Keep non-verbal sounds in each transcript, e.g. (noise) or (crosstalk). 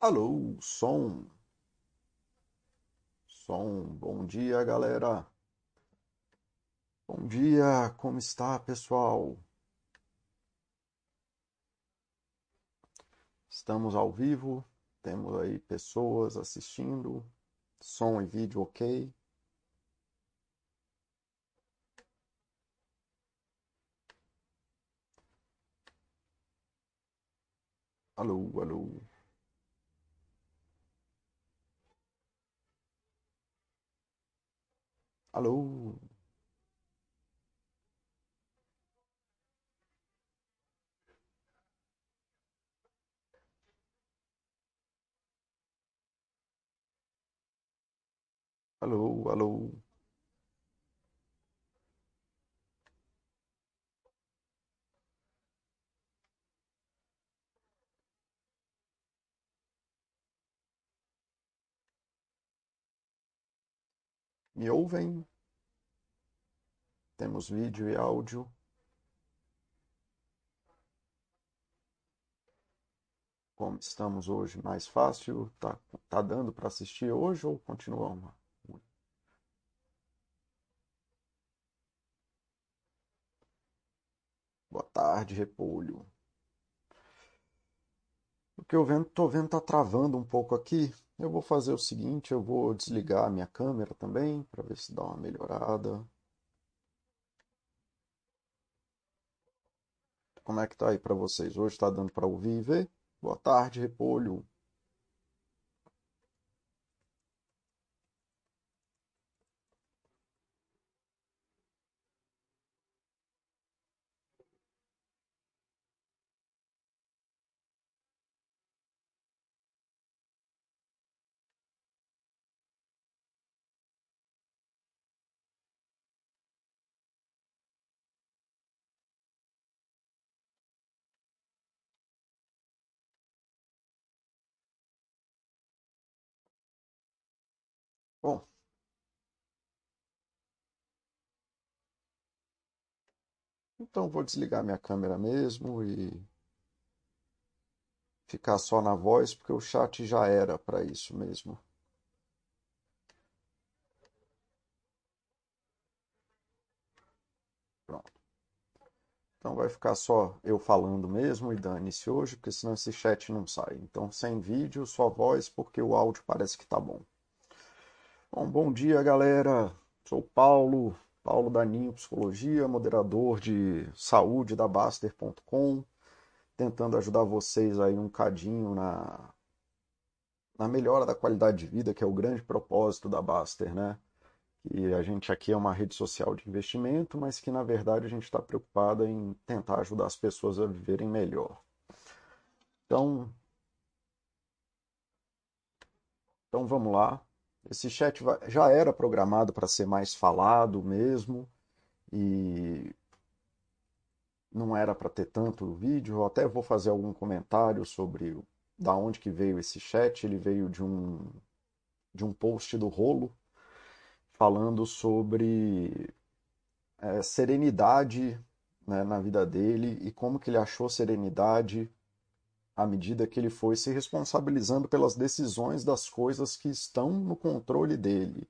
Alô, som. Som, bom dia, galera. Bom dia, como está, pessoal? Estamos ao vivo, temos aí pessoas assistindo, som e vídeo ok. Alô, alô. Alô. Alô, alô. Me ouvem? Temos vídeo e áudio. Como estamos hoje? Mais fácil? Tá, tá dando para assistir hoje ou continuamos? Boa tarde, Repolho. O que eu tô vendo tá travando um pouco aqui. Eu vou fazer o seguinte, eu vou desligar a minha câmera também para ver se dá uma melhorada. Como é que tá aí para vocês? Hoje está dando para ouvir e ver? Boa tarde, Repolho. Bom, então vou desligar minha câmera mesmo e ficar só na voz, porque o chat já era para isso mesmo. Pronto. Então vai ficar só eu falando mesmo e dane-se hoje, porque senão esse chat não sai. Então sem vídeo, só voz, porque o áudio parece que tá bom. Bom, bom dia, galera. Sou Paulo, Paulo Daninho Psicologia, moderador de saúde da Baster.com, tentando ajudar vocês aí um cadinho na, na melhora da qualidade de vida, que é o grande propósito da Baster, né? E a gente aqui é uma rede social de investimento, mas que na verdade a gente está preocupado em tentar ajudar as pessoas a viverem melhor. Então, então vamos lá. Esse chat já era programado para ser mais falado mesmo e não era para ter tanto vídeo. Eu até vou fazer algum comentário sobre da onde que veio esse chat. Ele veio de um de um post do Rolo falando sobre é, serenidade né, na vida dele e como que ele achou serenidade à medida que ele foi se responsabilizando pelas decisões das coisas que estão no controle dele.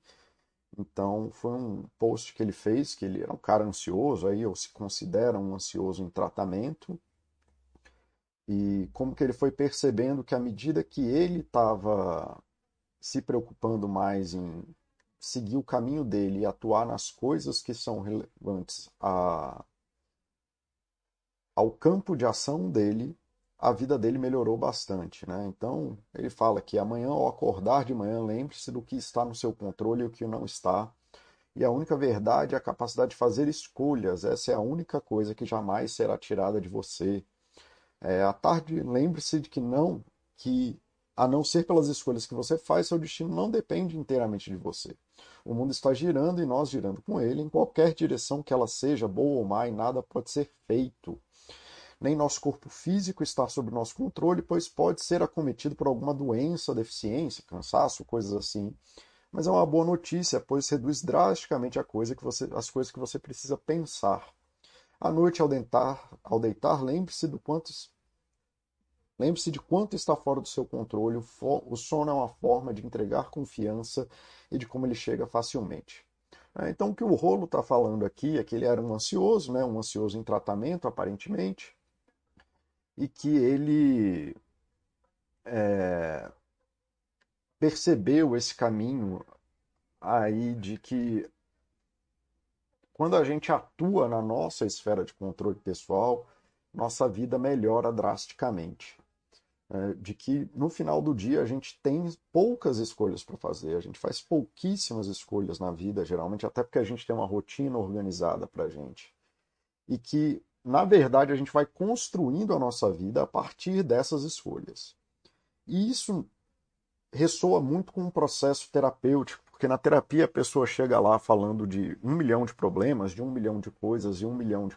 Então, foi um post que ele fez, que ele era um cara ansioso, aí, ou se considera um ansioso em tratamento, e como que ele foi percebendo que à medida que ele estava se preocupando mais em seguir o caminho dele e atuar nas coisas que são relevantes a, ao campo de ação dele, a vida dele melhorou bastante, né? Então, ele fala que amanhã ao acordar de manhã, lembre-se do que está no seu controle e o que não está. E a única verdade é a capacidade de fazer escolhas. Essa é a única coisa que jamais será tirada de você. É, à tarde, lembre-se de que não, que a não ser pelas escolhas que você faz, seu destino não depende inteiramente de você. O mundo está girando e nós girando com ele, em qualquer direção que ela seja, boa ou má, e nada pode ser feito nem nosso corpo físico está sob nosso controle, pois pode ser acometido por alguma doença, deficiência, cansaço, coisas assim. Mas é uma boa notícia, pois reduz drasticamente coisa você, as coisas que você precisa pensar. À noite, ao deitar, ao deitar lembre-se do quanto Lembre-se de quanto está fora do seu controle. O sono é uma forma de entregar confiança e de como ele chega facilmente. É, então, o que o Rolo está falando aqui é que ele era um ansioso, né, um ansioso em tratamento, aparentemente, e que ele é, percebeu esse caminho aí de que quando a gente atua na nossa esfera de controle pessoal, nossa vida melhora drasticamente. É, de que no final do dia a gente tem poucas escolhas para fazer, a gente faz pouquíssimas escolhas na vida, geralmente, até porque a gente tem uma rotina organizada para a gente. E que, na verdade, a gente vai construindo a nossa vida a partir dessas escolhas. E isso ressoa muito com um processo terapêutico porque na terapia a pessoa chega lá falando de um milhão de problemas, de um milhão de coisas, de um milhão de,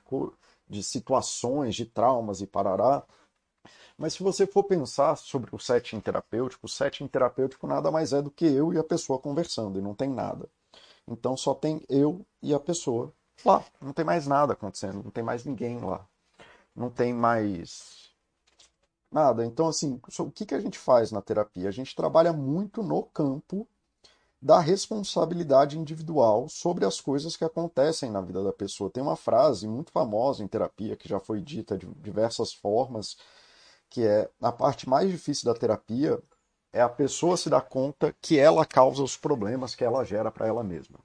de situações, de traumas e parará. Mas se você for pensar sobre o setting terapêutico, o setting terapêutico nada mais é do que eu e a pessoa conversando, e não tem nada. Então só tem eu e a pessoa lá. Não tem mais nada acontecendo, não tem mais ninguém lá. Não tem mais nada. Então, assim, o que, que a gente faz na terapia? A gente trabalha muito no campo da responsabilidade individual sobre as coisas que acontecem na vida da pessoa. Tem uma frase muito famosa em terapia que já foi dita de diversas formas, que é a parte mais difícil da terapia é a pessoa se dar conta que ela causa os problemas que ela gera para ela mesma.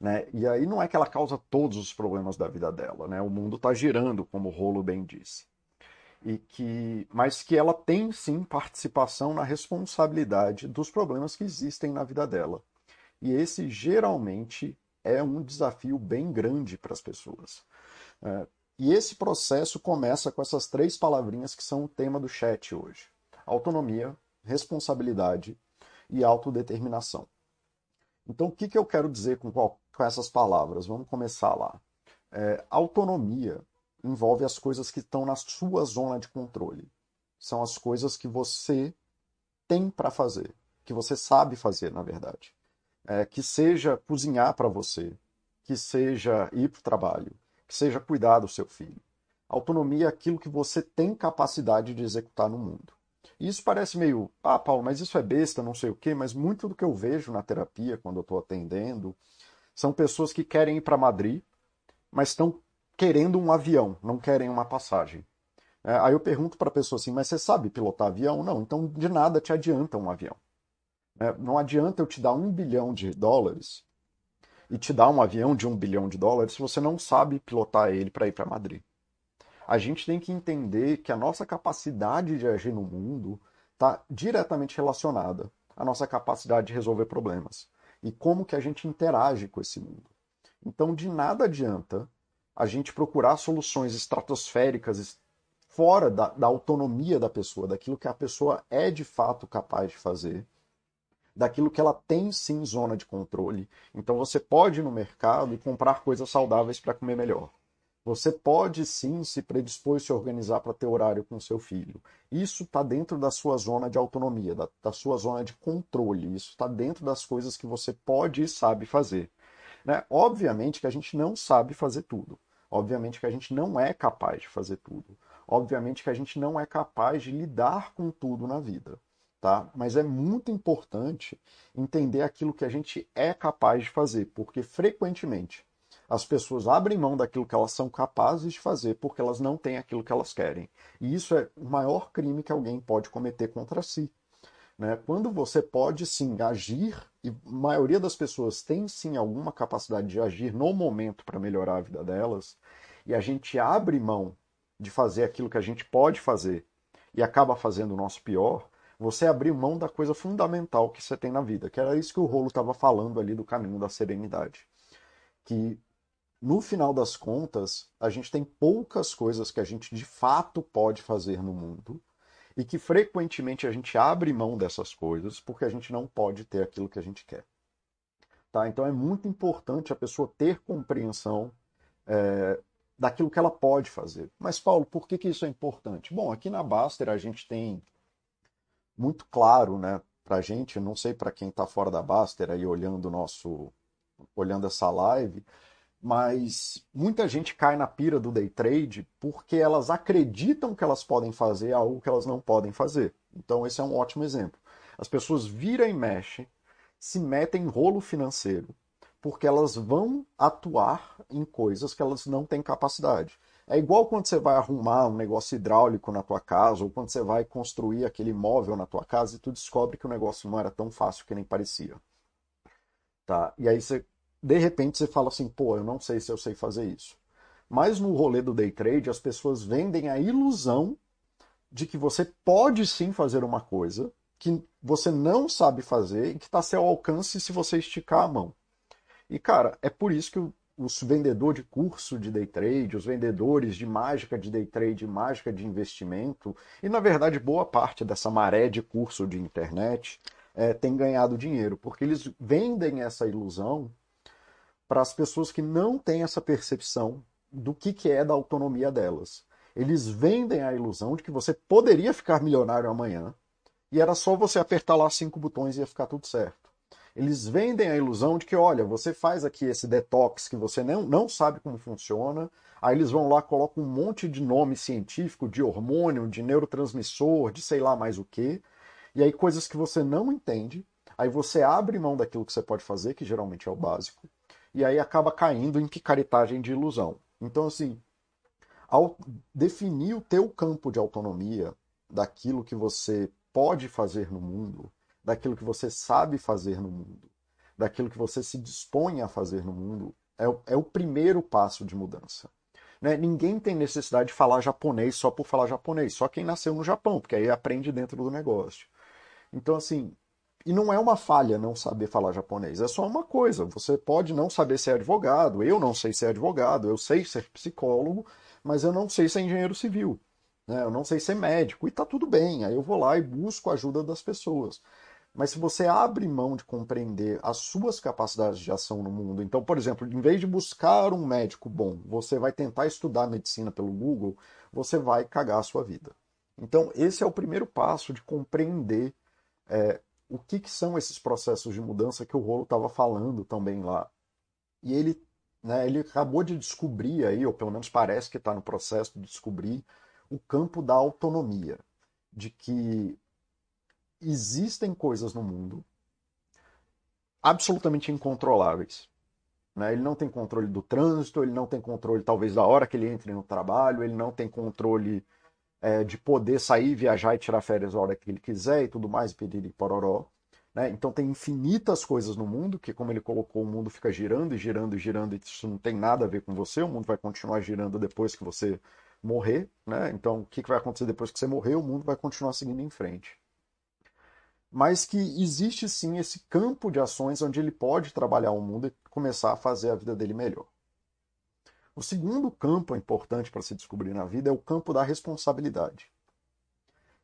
Né? E aí não é que ela causa todos os problemas da vida dela, né? O mundo está girando, como o Rolo bem disse e que, mas que ela tem sim participação na responsabilidade dos problemas que existem na vida dela. E esse geralmente é um desafio bem grande para as pessoas. É, e esse processo começa com essas três palavrinhas que são o tema do chat hoje: autonomia, responsabilidade e autodeterminação. Então, o que, que eu quero dizer com, qual, com essas palavras? Vamos começar lá. É, autonomia envolve as coisas que estão na sua zona de controle. São as coisas que você tem para fazer, que você sabe fazer, na verdade. É, que seja cozinhar para você, que seja ir para o trabalho, que seja cuidar do seu filho. Autonomia é aquilo que você tem capacidade de executar no mundo. Isso parece meio, ah, Paulo, mas isso é besta, não sei o quê, mas muito do que eu vejo na terapia, quando eu estou atendendo, são pessoas que querem ir para Madrid, mas estão querendo um avião, não querem uma passagem. É, aí eu pergunto para a pessoa assim, mas você sabe pilotar avião? Não, então de nada te adianta um avião. É, não adianta eu te dar um bilhão de dólares e te dar um avião de um bilhão de dólares se você não sabe pilotar ele para ir para Madrid. A gente tem que entender que a nossa capacidade de agir no mundo está diretamente relacionada à nossa capacidade de resolver problemas e como que a gente interage com esse mundo. Então, de nada adianta a gente procurar soluções estratosféricas fora da, da, autonomia da pessoa, daquilo que a pessoa é de fato capaz de fazer, daquilo que ela tem sim zona de controle. Então você pode ir no mercado e comprar coisas saudáveis para comer melhor. Você pode sim se predispor e se organizar para ter horário com seu filho. Isso está dentro da sua zona de autonomia, da, da sua zona de controle. Isso está dentro das coisas que você pode e sabe fazer. Né? Obviamente que a gente não sabe fazer tudo. Obviamente que a gente não é capaz de fazer tudo. Obviamente que a gente não é capaz de lidar com tudo na vida. Tá? Mas é muito importante entender aquilo que a gente é capaz de fazer, porque frequentemente as pessoas abrem mão daquilo que elas são capazes de fazer porque elas não têm aquilo que elas querem. E isso é o maior crime que alguém pode cometer contra si. Né? Quando você pode sim agir, e a maioria das pessoas tem sim alguma capacidade de agir no momento para melhorar a vida delas, e a gente abre mão de fazer aquilo que a gente pode fazer e acaba fazendo o nosso pior, você abriu mão da coisa fundamental que você tem na vida, que era isso que o Rolo estava falando ali do caminho da serenidade. Que no final das contas, a gente tem poucas coisas que a gente de fato pode fazer no mundo e que frequentemente a gente abre mão dessas coisas porque a gente não pode ter aquilo que a gente quer. Tá? Então é muito importante a pessoa ter compreensão é, daquilo que ela pode fazer. Mas, Paulo, por que, que isso é importante? Bom, aqui na Baster a gente tem muito claro né, para a gente, não sei para quem está fora da Baster aí olhando nosso olhando essa live, Mas muita gente cai na pira do day trade porque elas acreditam que elas podem fazer algo que elas não podem fazer. Então, esse é um ótimo exemplo. As pessoas viram e mexem, se metem em rolo financeiro, porque elas vão atuar em coisas que elas não têm capacidade. É igual quando você vai arrumar um negócio hidráulico na tua casa, ou quando você vai construir aquele imóvel na tua casa e tu descobre que o negócio não era tão fácil que nem parecia. Tá? E aí você, de repente, você fala assim, pô, eu não sei se eu sei fazer isso. Mas no rolê do day trade, as pessoas vendem a ilusão de que você pode sim fazer uma coisa que você não sabe fazer e que está a seu alcance se você esticar a mão. E, cara, é por isso que os vendedores de curso de day trade, os vendedores de mágica de day trade, mágica de investimento, e na verdade boa parte dessa maré de curso de internet é, tem ganhado dinheiro, porque eles vendem essa ilusão para as pessoas que não têm essa percepção do que, que é da autonomia delas. Eles vendem a ilusão de que você poderia ficar milionário amanhã e era só você apertar lá cinco botões e ia ficar tudo certo. Eles vendem a ilusão de que, olha, você faz aqui esse detox que você não, não sabe como funciona, aí eles vão lá, colocam um monte de nome científico, de hormônio, de neurotransmissor, de sei lá mais o que, e aí coisas que você não entende, aí você abre mão daquilo que você pode fazer, que geralmente é o básico, e aí acaba caindo em picaretagem de ilusão. Então, assim, ao definir o teu campo de autonomia daquilo que você pode fazer no mundo, daquilo que você sabe fazer no mundo, daquilo que você se dispõe a fazer no mundo, é o, é o primeiro passo de mudança. Né? Ninguém tem necessidade de falar japonês só por falar japonês, só quem nasceu no Japão, porque aí aprende dentro do negócio. Então, assim, e não é uma falha não saber falar japonês, é só uma coisa. Você pode não saber ser advogado, eu não sei ser advogado, eu sei ser psicólogo, mas eu não sei ser engenheiro civil. Né? Eu não sei ser médico, e tá tudo bem. Aí eu vou lá e busco a ajuda das pessoas. Mas se você abre mão de compreender as suas capacidades de ação no mundo, então, por exemplo, em vez de buscar um médico bom, você vai tentar estudar medicina pelo Google, você vai cagar a sua vida. Então, esse é o primeiro passo de compreender é, o que, que, são esses processos de mudança que o Rolo estava falando também lá. E ele, né, ele acabou de descobrir aí, ou pelo menos parece que está no processo de descobrir, o campo da autonomia. De que existem coisas no mundo absolutamente incontroláveis. Né? Ele não tem controle do trânsito, ele não tem controle, talvez, da hora que ele entre no trabalho, ele não tem controle é, de poder sair, viajar e tirar férias a hora que ele quiser e tudo mais, pedir e pororó. Né? Então tem infinitas coisas no mundo, que como ele colocou, o mundo fica girando e girando e girando, e isso não tem nada a ver com você, o mundo vai continuar girando depois que você morrer. Né? Então o que vai acontecer depois que você morrer? O mundo vai continuar seguindo em frente mas que existe sim esse campo de ações onde ele pode trabalhar o mundo e começar a fazer a vida dele melhor. O segundo campo importante para se descobrir na vida é o campo da responsabilidade,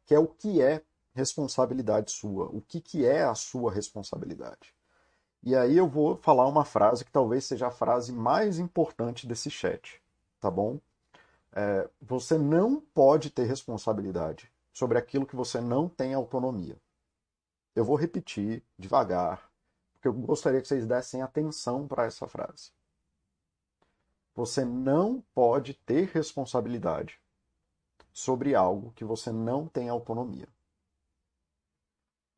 que é o que é responsabilidade sua, o que, que é a sua responsabilidade. E aí eu vou falar uma frase que talvez seja a frase mais importante desse chat, tá bom? É, você não pode ter responsabilidade sobre aquilo que você não tem autonomia. Eu vou repetir devagar, porque eu gostaria que vocês dessem atenção para essa frase. Você não pode ter responsabilidade sobre algo que você não tem autonomia.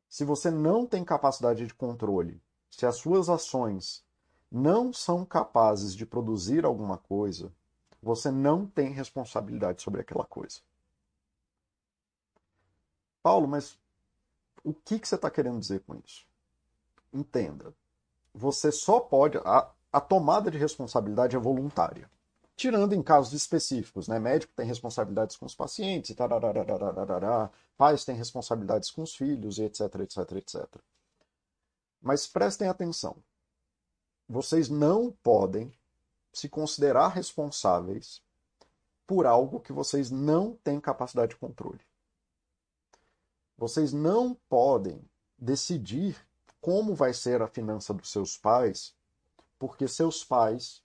Se você não tem capacidade de controle, se as suas ações não são capazes de produzir alguma coisa, você não tem responsabilidade sobre aquela coisa. Paulo, mas o que, que você está querendo dizer com isso? Entenda. Você só pode. A tomada de responsabilidade é voluntária. Tirando em casos específicos, né? Médico tem responsabilidades com os pacientes, pais têm responsabilidades com os filhos, etc, etc, etc. Mas prestem atenção. Vocês não podem se considerar responsáveis por algo que vocês não têm capacidade de controle. Vocês não podem decidir como vai ser a finança dos seus pais, porque seus pais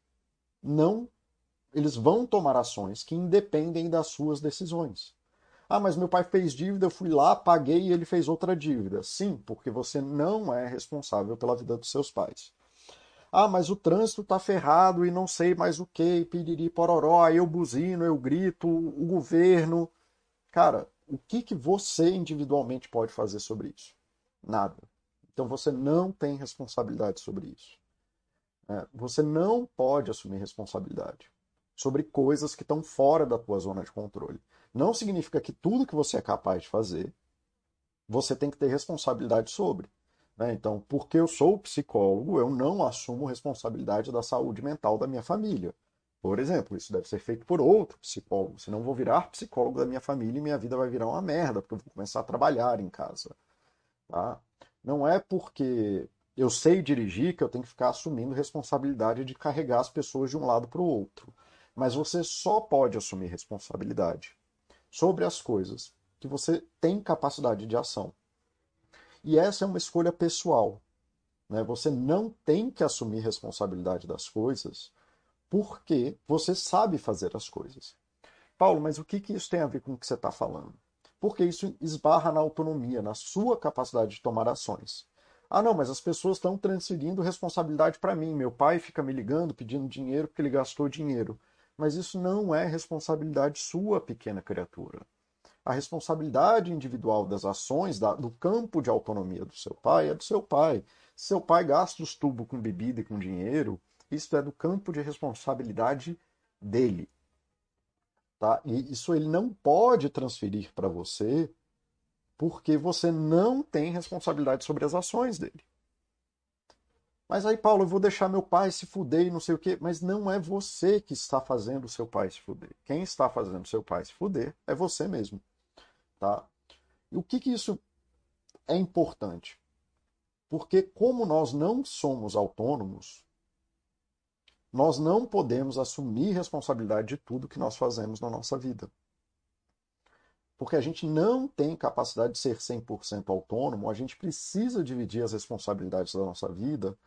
não eles vão tomar ações que independem das suas decisões. Ah, mas meu pai fez dívida, eu fui lá, paguei e ele fez outra dívida. Sim, porque você não é responsável pela vida dos seus pais. Ah, mas o trânsito está ferrado e não sei mais o que, piriri pororó, eu buzino, eu grito, o governo. Cara, o que, que você individualmente pode fazer sobre isso? Nada. Então você não tem responsabilidade sobre isso. É, você não pode assumir responsabilidade sobre coisas que estão fora da tua zona de controle. Não significa que tudo que você é capaz de fazer, você tem que ter responsabilidade sobre. Né? Então, porque eu sou psicólogo, eu não assumo responsabilidade da saúde mental da minha família. Por exemplo, isso deve ser feito por outro psicólogo. Senão, vou virar psicólogo da minha família e minha vida vai virar uma merda, porque eu vou começar a trabalhar em casa. Tá? Não é porque eu sei dirigir que eu tenho que ficar assumindo responsabilidade de carregar as pessoas de um lado para o outro. Mas você só pode assumir responsabilidade sobre as coisas que você tem capacidade de ação. E essa é uma escolha pessoal. Né? Você não tem que assumir responsabilidade das coisas porque você sabe fazer as coisas. Paulo, mas o que, que isso tem a ver com o que você está falando? Porque isso esbarra na autonomia, na sua capacidade de tomar ações. Ah, não, mas as pessoas estão transferindo responsabilidade para mim. Meu pai fica me ligando pedindo dinheiro porque ele gastou dinheiro. Mas isso não é responsabilidade sua, pequena criatura a responsabilidade individual das ações, da, do campo de autonomia do seu pai, é do seu pai. Se seu pai gasta os tubos com bebida e com dinheiro, isso é do campo de responsabilidade dele. Tá? E isso ele não pode transferir para você porque você não tem responsabilidade sobre as ações dele. Mas aí, Paulo, eu vou deixar meu pai se fuder e não sei o quê. Mas não é você que está fazendo seu pai se fuder. Quem está fazendo seu pai se fuder é você mesmo. Tá? E o que, que isso é importante? Porque, como nós não somos autônomos, nós não podemos assumir responsabilidade de tudo que nós fazemos na nossa vida. Porque a gente não tem capacidade de ser 100% autônomo, a gente precisa dividir as responsabilidades da nossa vida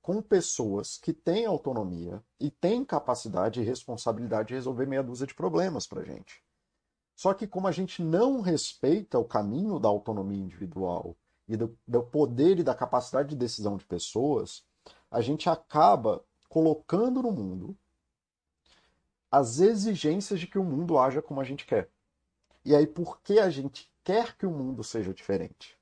com pessoas que têm autonomia e têm capacidade e responsabilidade de resolver meia dúzia de problemas para a gente. Só que como a gente não respeita o caminho da autonomia individual e do, do poder e da capacidade de decisão de pessoas, a gente acaba colocando no mundo as exigências de que o mundo haja como a gente quer. E aí, por que a gente quer que o mundo seja diferente?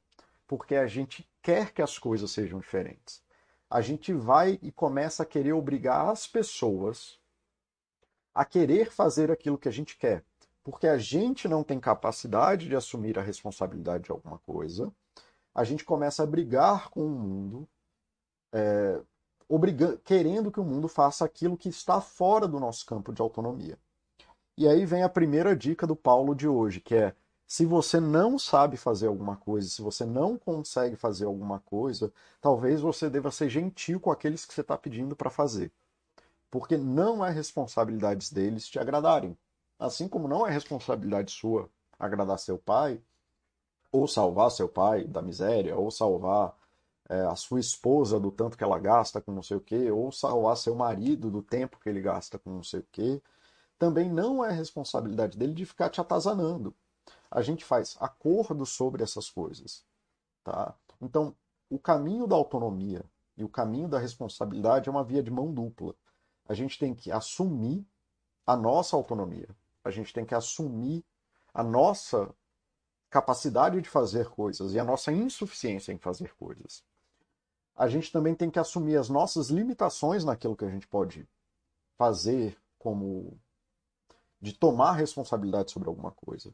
Porque a gente quer que as coisas sejam diferentes. A gente vai e começa a querer obrigar as pessoas a querer fazer aquilo que a gente quer porque a gente não tem capacidade de assumir a responsabilidade de alguma coisa, a gente começa a brigar com o mundo, é, querendo que o mundo faça aquilo que está fora do nosso campo de autonomia. E aí vem a primeira dica do Paulo de hoje, que é: se você não sabe fazer alguma coisa, se você não consegue fazer alguma coisa, talvez você deva ser gentil com aqueles que você está pedindo para fazer. Porque não é responsabilidade deles te agradarem. Assim como não é responsabilidade sua agradar seu pai, ou salvar seu pai da miséria, ou salvar é, a sua esposa do tanto que ela gasta com não sei o quê, ou salvar seu marido do tempo que ele gasta com não sei o quê, também não é responsabilidade dele de ficar te atazanando. A gente faz acordo sobre essas coisas. Tá? Então, o caminho da autonomia e o caminho da responsabilidade é uma via de mão dupla. A gente tem que assumir a nossa autonomia a gente tem que assumir a nossa capacidade de fazer coisas e a nossa insuficiência em fazer coisas. A gente também tem que assumir as nossas limitações naquilo que a gente pode fazer, como de tomar responsabilidade sobre alguma coisa.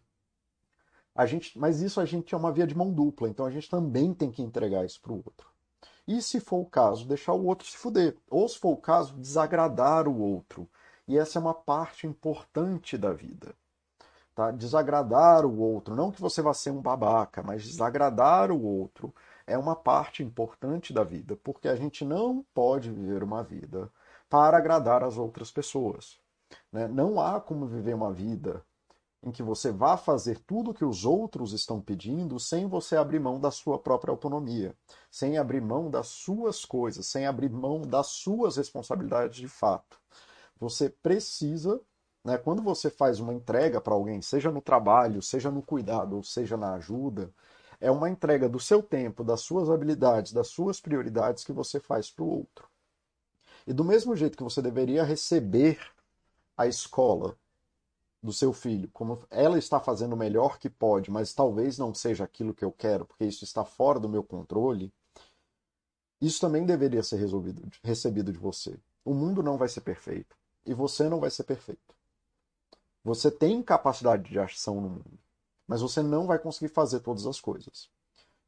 A gente, mas isso a gente é uma via de mão dupla, então a gente também tem que entregar isso para o outro. E se for o caso, deixar o outro se fuder. Ou se for o caso, desagradar o outro. E essa é uma parte importante da vida. Tá? Desagradar o outro, não que você vá ser um babaca, mas desagradar o outro é uma parte importante da vida, porque a gente não pode viver uma vida para agradar as outras pessoas. Né? Não há como viver uma vida em que você vá fazer tudo o que os outros estão pedindo sem você abrir mão da sua própria autonomia, sem abrir mão das suas coisas, sem abrir mão das suas responsabilidades de fato. Você precisa, né, quando você faz uma entrega para alguém, seja no trabalho, seja no cuidado, ou seja na ajuda, é uma entrega do seu tempo, das suas habilidades, das suas prioridades que você faz para o outro. E do mesmo jeito que você deveria receber a escola do seu filho, como ela está fazendo o melhor que pode, mas talvez não seja aquilo que eu quero, porque isso está fora do meu controle, isso também deveria ser resolvido, recebido de você. O mundo não vai ser perfeito e você não vai ser perfeito. Você tem capacidade de ação no mundo, mas você não vai conseguir fazer todas as coisas.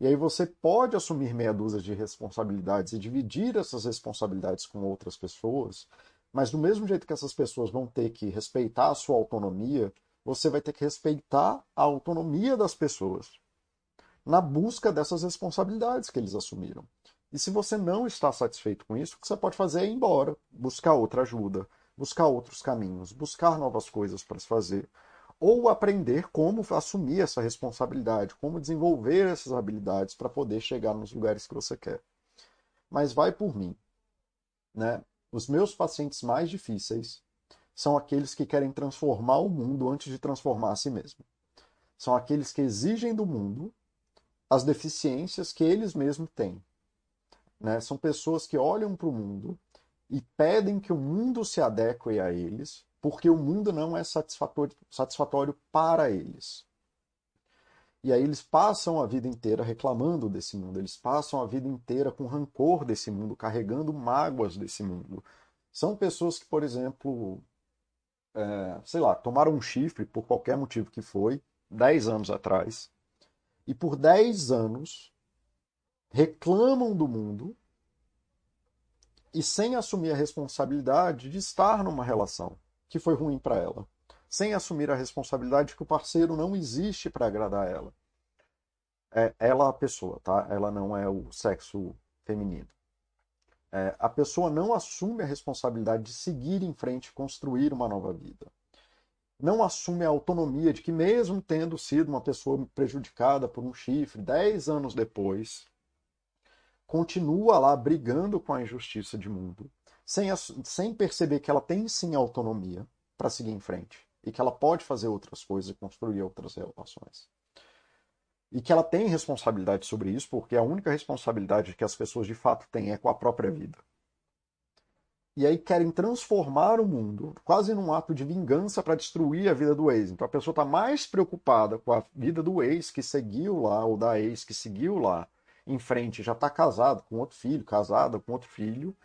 E aí você pode assumir meia dúzia de responsabilidades e dividir essas responsabilidades com outras pessoas, mas do mesmo jeito que essas pessoas vão ter que respeitar a sua autonomia, você vai ter que respeitar a autonomia das pessoas na busca dessas responsabilidades que eles assumiram. E se você não está satisfeito com isso, o que você pode fazer é ir embora, buscar outra ajuda, buscar outros caminhos, buscar novas coisas para se fazer ou aprender como assumir essa responsabilidade, como desenvolver essas habilidades para poder chegar nos lugares que você quer. Mas vai por mim. Né? Os meus pacientes mais difíceis são aqueles que querem transformar o mundo antes de transformar a si mesmo. São aqueles que exigem do mundo as deficiências que eles mesmos têm. Né? São pessoas que olham para o mundo e pedem que o mundo se adeque a eles, porque o mundo não é satisfatório, satisfatório para eles. E aí eles passam a vida inteira reclamando desse mundo, eles passam a vida inteira com rancor desse mundo, carregando mágoas desse mundo. São pessoas que, por exemplo, é, sei lá, tomaram um chifre por qualquer motivo que foi, 10 anos atrás, e por 10 anos reclamam do mundo e sem assumir a responsabilidade de estar numa relação que foi ruim para ela, sem assumir a responsabilidade de que o parceiro não existe para agradar ela. É ela a pessoa, tá? Ela não é o sexo feminino. É, a pessoa não assume a responsabilidade de seguir em frente e construir uma nova vida. Não assume a autonomia de que, mesmo tendo sido uma pessoa prejudicada por um chifre, dez anos depois, continua lá brigando com a injustiça de mundo, sem, sem perceber que ela tem sim autonomia para seguir em frente e que ela pode fazer outras coisas e construir outras relações. E que ela tem responsabilidade sobre isso, porque a única responsabilidade que as pessoas de fato têm é com a própria vida. E aí querem transformar o mundo quase num ato de vingança para destruir a vida do ex. Então a pessoa está mais preocupada com a vida do ex que seguiu lá, ou da ex que seguiu lá em frente, já está casado com outro filho, casada com outro filho,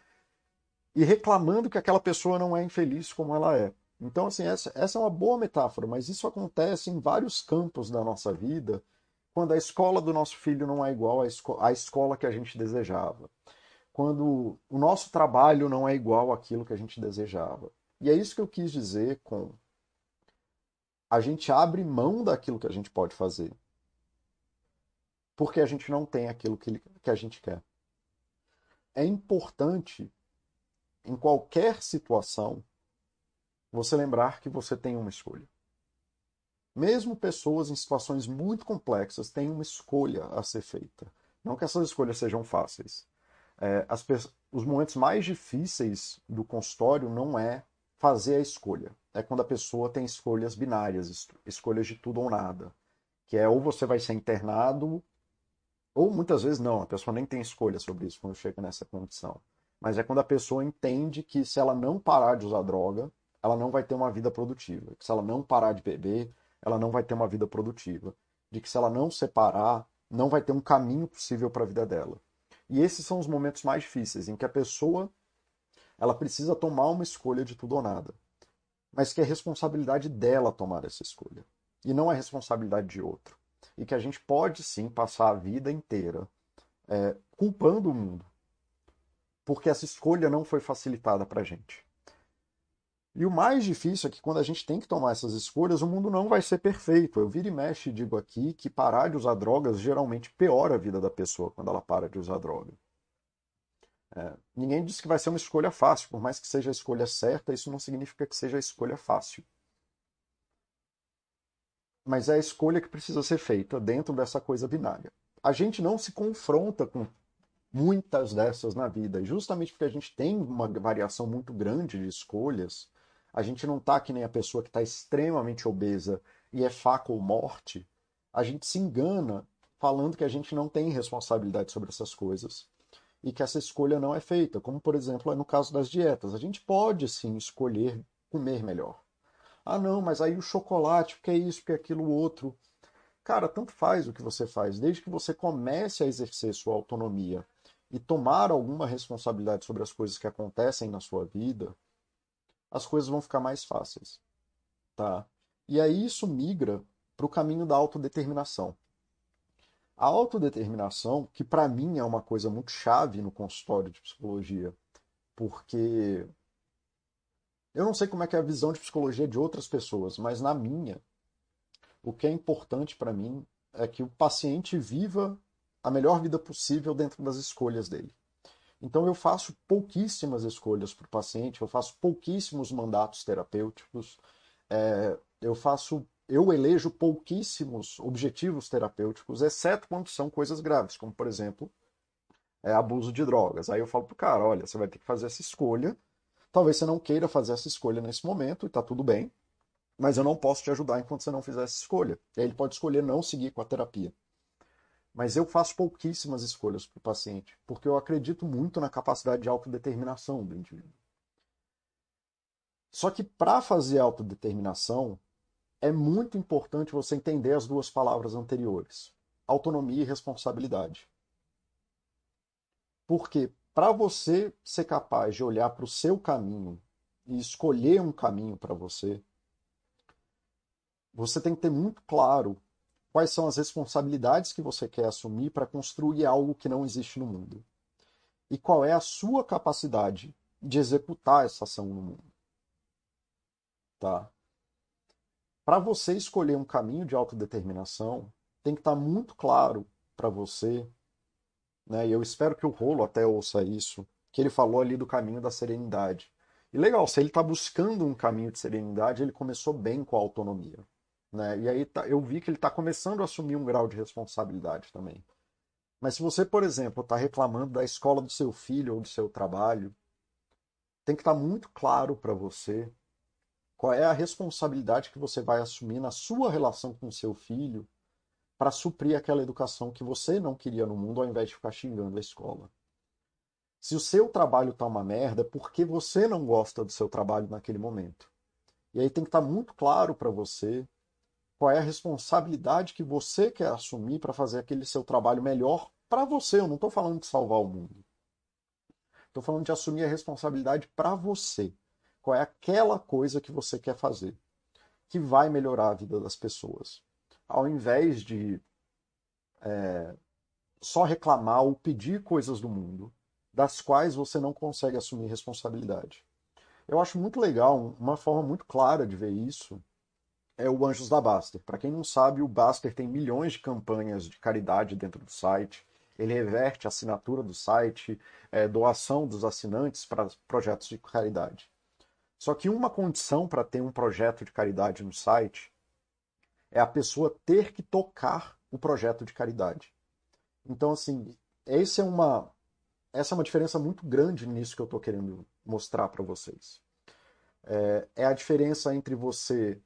e reclamando que aquela pessoa não é infeliz como ela é. Então, assim, essa, essa é uma boa metáfora, mas isso acontece em vários campos da nossa vida, quando a escola do nosso filho não é igual à, esco à escola que a gente desejava, quando o nosso trabalho não é igual àquilo que a gente desejava. E é isso que eu quis dizer com a gente abre mão daquilo que a gente pode fazer, porque a gente não tem aquilo que, que a gente quer. É importante em qualquer situação, você lembrar que você tem uma escolha. Mesmo pessoas em situações muito complexas têm uma escolha a ser feita. Não que essas escolhas sejam fáceis. É, as, os momentos mais difíceis do consultório não é fazer a escolha. É quando a pessoa tem escolhas binárias, escolhas de tudo ou nada. Que é ou você vai ser internado, ou muitas vezes não, a pessoa nem tem escolha sobre isso quando chega nessa condição mas é quando a pessoa entende que se ela não parar de usar droga, ela não vai ter uma vida produtiva. Que se ela não parar de beber, ela não vai ter uma vida produtiva. De que se ela não separar, não vai ter um caminho possível para a vida dela. E esses são os momentos mais difíceis, em que a pessoa ela precisa tomar uma escolha de tudo ou nada. Mas que é responsabilidade dela tomar essa escolha. E não é responsabilidade de outro. E que a gente pode sim passar a vida inteira é, culpando o mundo porque essa escolha não foi facilitada para a gente. E o mais difícil é que quando a gente tem que tomar essas escolhas, o mundo não vai ser perfeito. Eu viro e mexe e digo aqui que parar de usar drogas geralmente piora a vida da pessoa quando ela para de usar droga. É, ninguém diz que vai ser uma escolha fácil, por mais que seja a escolha certa, isso não significa que seja a escolha fácil. Mas é a escolha que precisa ser feita dentro dessa coisa binária. A gente não se confronta com muitas dessas na vida. E justamente porque a gente tem uma variação muito grande de escolhas, a gente não tá que nem a pessoa que está extremamente obesa e é faca ou morte, a gente se engana falando que a gente não tem responsabilidade sobre essas coisas e que essa escolha não é feita, como por exemplo é no caso das dietas. A gente pode sim escolher comer melhor. Ah, não, mas aí o chocolate, porque é isso, porque é aquilo outro. Cara, tanto faz o que você faz, desde que você comece a exercer sua autonomia e tomar alguma responsabilidade sobre as coisas que acontecem na sua vida, as coisas vão ficar mais fáceis, tá? E aí isso migra para o caminho da autodeterminação. A autodeterminação, que para mim é uma coisa muito chave no consultório de psicologia, porque eu não sei como é que é a visão de psicologia de outras pessoas, mas na minha, o que é importante para mim é que o paciente viva a melhor vida possível dentro das escolhas dele. Então eu faço pouquíssimas escolhas para o paciente, eu faço pouquíssimos mandatos terapêuticos, é, eu faço, eu elejo pouquíssimos objetivos terapêuticos, exceto quando são coisas graves, como por exemplo é, abuso de drogas. Aí eu falo para o cara, olha, você vai ter que fazer essa escolha. Talvez você não queira fazer essa escolha nesse momento e está tudo bem mas eu não posso te ajudar enquanto você não fizer essa escolha. E aí ele pode escolher não seguir com a terapia. Mas eu faço pouquíssimas escolhas para o paciente, porque eu acredito muito na capacidade de autodeterminação do indivíduo. Só que para fazer autodeterminação, é muito importante você entender as duas palavras anteriores: autonomia e responsabilidade. Porque para você ser capaz de olhar para o seu caminho e escolher um caminho para você, você tem que ter muito claro quais são as responsabilidades que você quer assumir para construir algo que não existe no mundo. E qual é a sua capacidade de executar essa ação no mundo. Tá? Para você escolher um caminho de autodeterminação, tem que estar tá muito claro para você, né? E eu espero que o Rolo até ouça isso, que ele falou ali do caminho da serenidade. E legal, se ele está buscando um caminho de serenidade, ele começou bem com a autonomia. Né? E aí tá, eu vi que ele está começando a assumir um grau de responsabilidade também. Mas se você, por exemplo, está reclamando da escola do seu filho ou do seu trabalho, tem que estar tá muito claro para você qual é a responsabilidade que você vai assumir na sua relação com o seu filho para suprir aquela educação que você não queria no mundo ao invés de ficar xingando a escola. Se o seu trabalho está uma merda, é porque você não gosta do seu trabalho naquele momento. E aí tem que estar tá muito claro para você qual é a responsabilidade que você quer assumir para fazer aquele seu trabalho melhor para você. Eu não estou falando de salvar o mundo. Estou falando de assumir a responsabilidade para você. Qual é aquela coisa que você quer fazer que vai melhorar a vida das pessoas. Ao invés de é, só reclamar ou pedir coisas do mundo das quais você não consegue assumir responsabilidade. Eu acho muito legal, uma forma muito clara de ver isso é o Anjos da Baster. Para quem não sabe, o Baster tem milhões de campanhas de caridade dentro do site. Ele reverte a assinatura do site, é, doação dos assinantes para projetos de caridade. Só que uma condição para ter um projeto de caridade no site é a pessoa ter que tocar o projeto de caridade. Então, assim, essa é uma, essa é uma diferença muito grande nisso que eu estou querendo mostrar para vocês. É, é a diferença entre você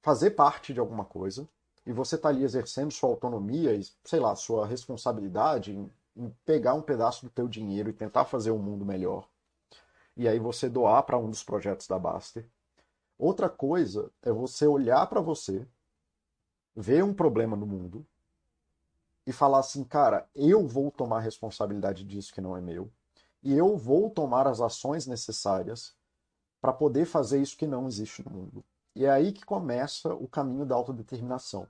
fazer parte de alguma coisa e você está ali exercendo sua autonomia e, sei lá, sua responsabilidade em, em pegar um pedaço do teu dinheiro e tentar fazer um mundo melhor. E aí você doar para um dos projetos da Baster. Outra coisa é você olhar para você, ver um problema no mundo e falar assim, cara, eu vou tomar responsabilidade disso que não é meu e eu vou tomar as ações necessárias para poder fazer isso que não existe no mundo. E é aí que começa o caminho da autodeterminação.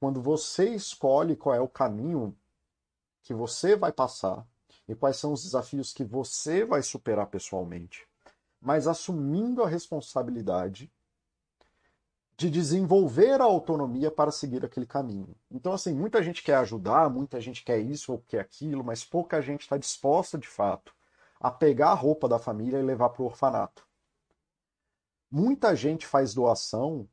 Quando você escolhe qual é o caminho que você vai passar e quais são os desafios que você vai superar pessoalmente, mas assumindo a responsabilidade de desenvolver a autonomia para seguir aquele caminho. Então, assim, muita gente quer ajudar, muita gente quer isso ou quer aquilo, mas pouca gente está disposta, de fato, a pegar a roupa da família e levar para o orfanato. Muita gente faz doação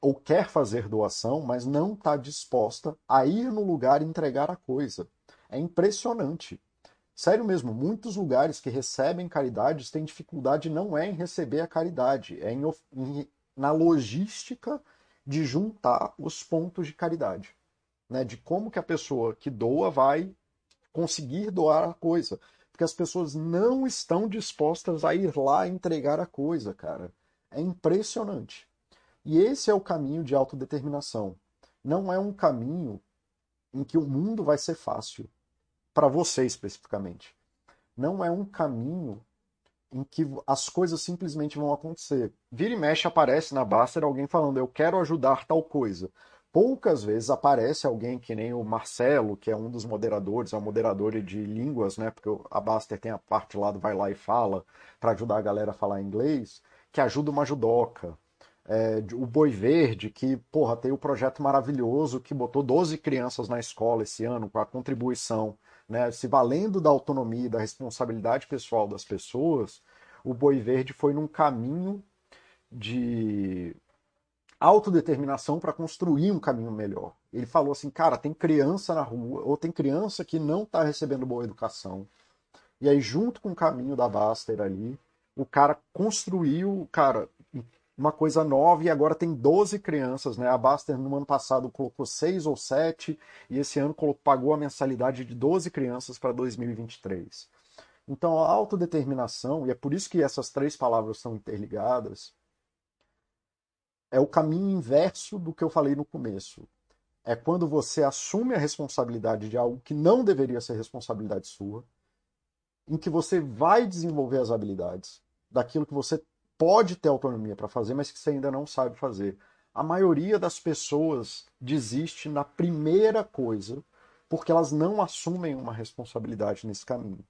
ou quer fazer doação, mas não está disposta a ir no lugar e entregar a coisa. É impressionante. Sério mesmo, muitos lugares que recebem caridades têm dificuldade não é em receber a caridade, é em, em, na logística de juntar os pontos de caridade. Né? De como que a pessoa que doa vai conseguir doar a coisa. Porque as pessoas não estão dispostas a ir lá entregar a coisa, cara. É impressionante. E esse é o caminho de autodeterminação. Não é um caminho em que o mundo vai ser fácil. Para você especificamente. Não é um caminho em que as coisas simplesmente vão acontecer. Vira e mexe aparece na Baster alguém falando eu quero ajudar tal coisa. Poucas vezes aparece alguém que nem o Marcelo, que é um dos moderadores, é um moderador de línguas, né? Porque a Baster tem a parte lá do vai lá e fala, para ajudar a galera a falar inglês, que ajuda uma judoca. É, o Boi Verde, que, porra, tem o um projeto maravilhoso que botou 12 crianças na escola esse ano com a contribuição, né? Se valendo da autonomia e da responsabilidade pessoal das pessoas, o Boi Verde foi num caminho de autodeterminação para construir um caminho melhor. Ele falou assim, cara, tem criança na rua, ou tem criança que não está recebendo boa educação. E aí, junto com o caminho da Baster ali, o cara construiu, cara, uma coisa nova e agora tem 12 crianças, né? A Baster no ano passado colocou 6 ou 7 e esse ano pagou a mensalidade de 12 crianças para 2023. Então, a autodeterminação, e é por isso que essas três palavras são interligadas, é o caminho inverso do que eu falei no começo. É quando você assume a responsabilidade de algo que não deveria ser responsabilidade sua, em que você vai desenvolver as habilidades daquilo que você pode ter autonomia para fazer, mas que você ainda não sabe fazer. A maioria das pessoas desiste na primeira coisa porque elas não assumem uma responsabilidade nesse caminho.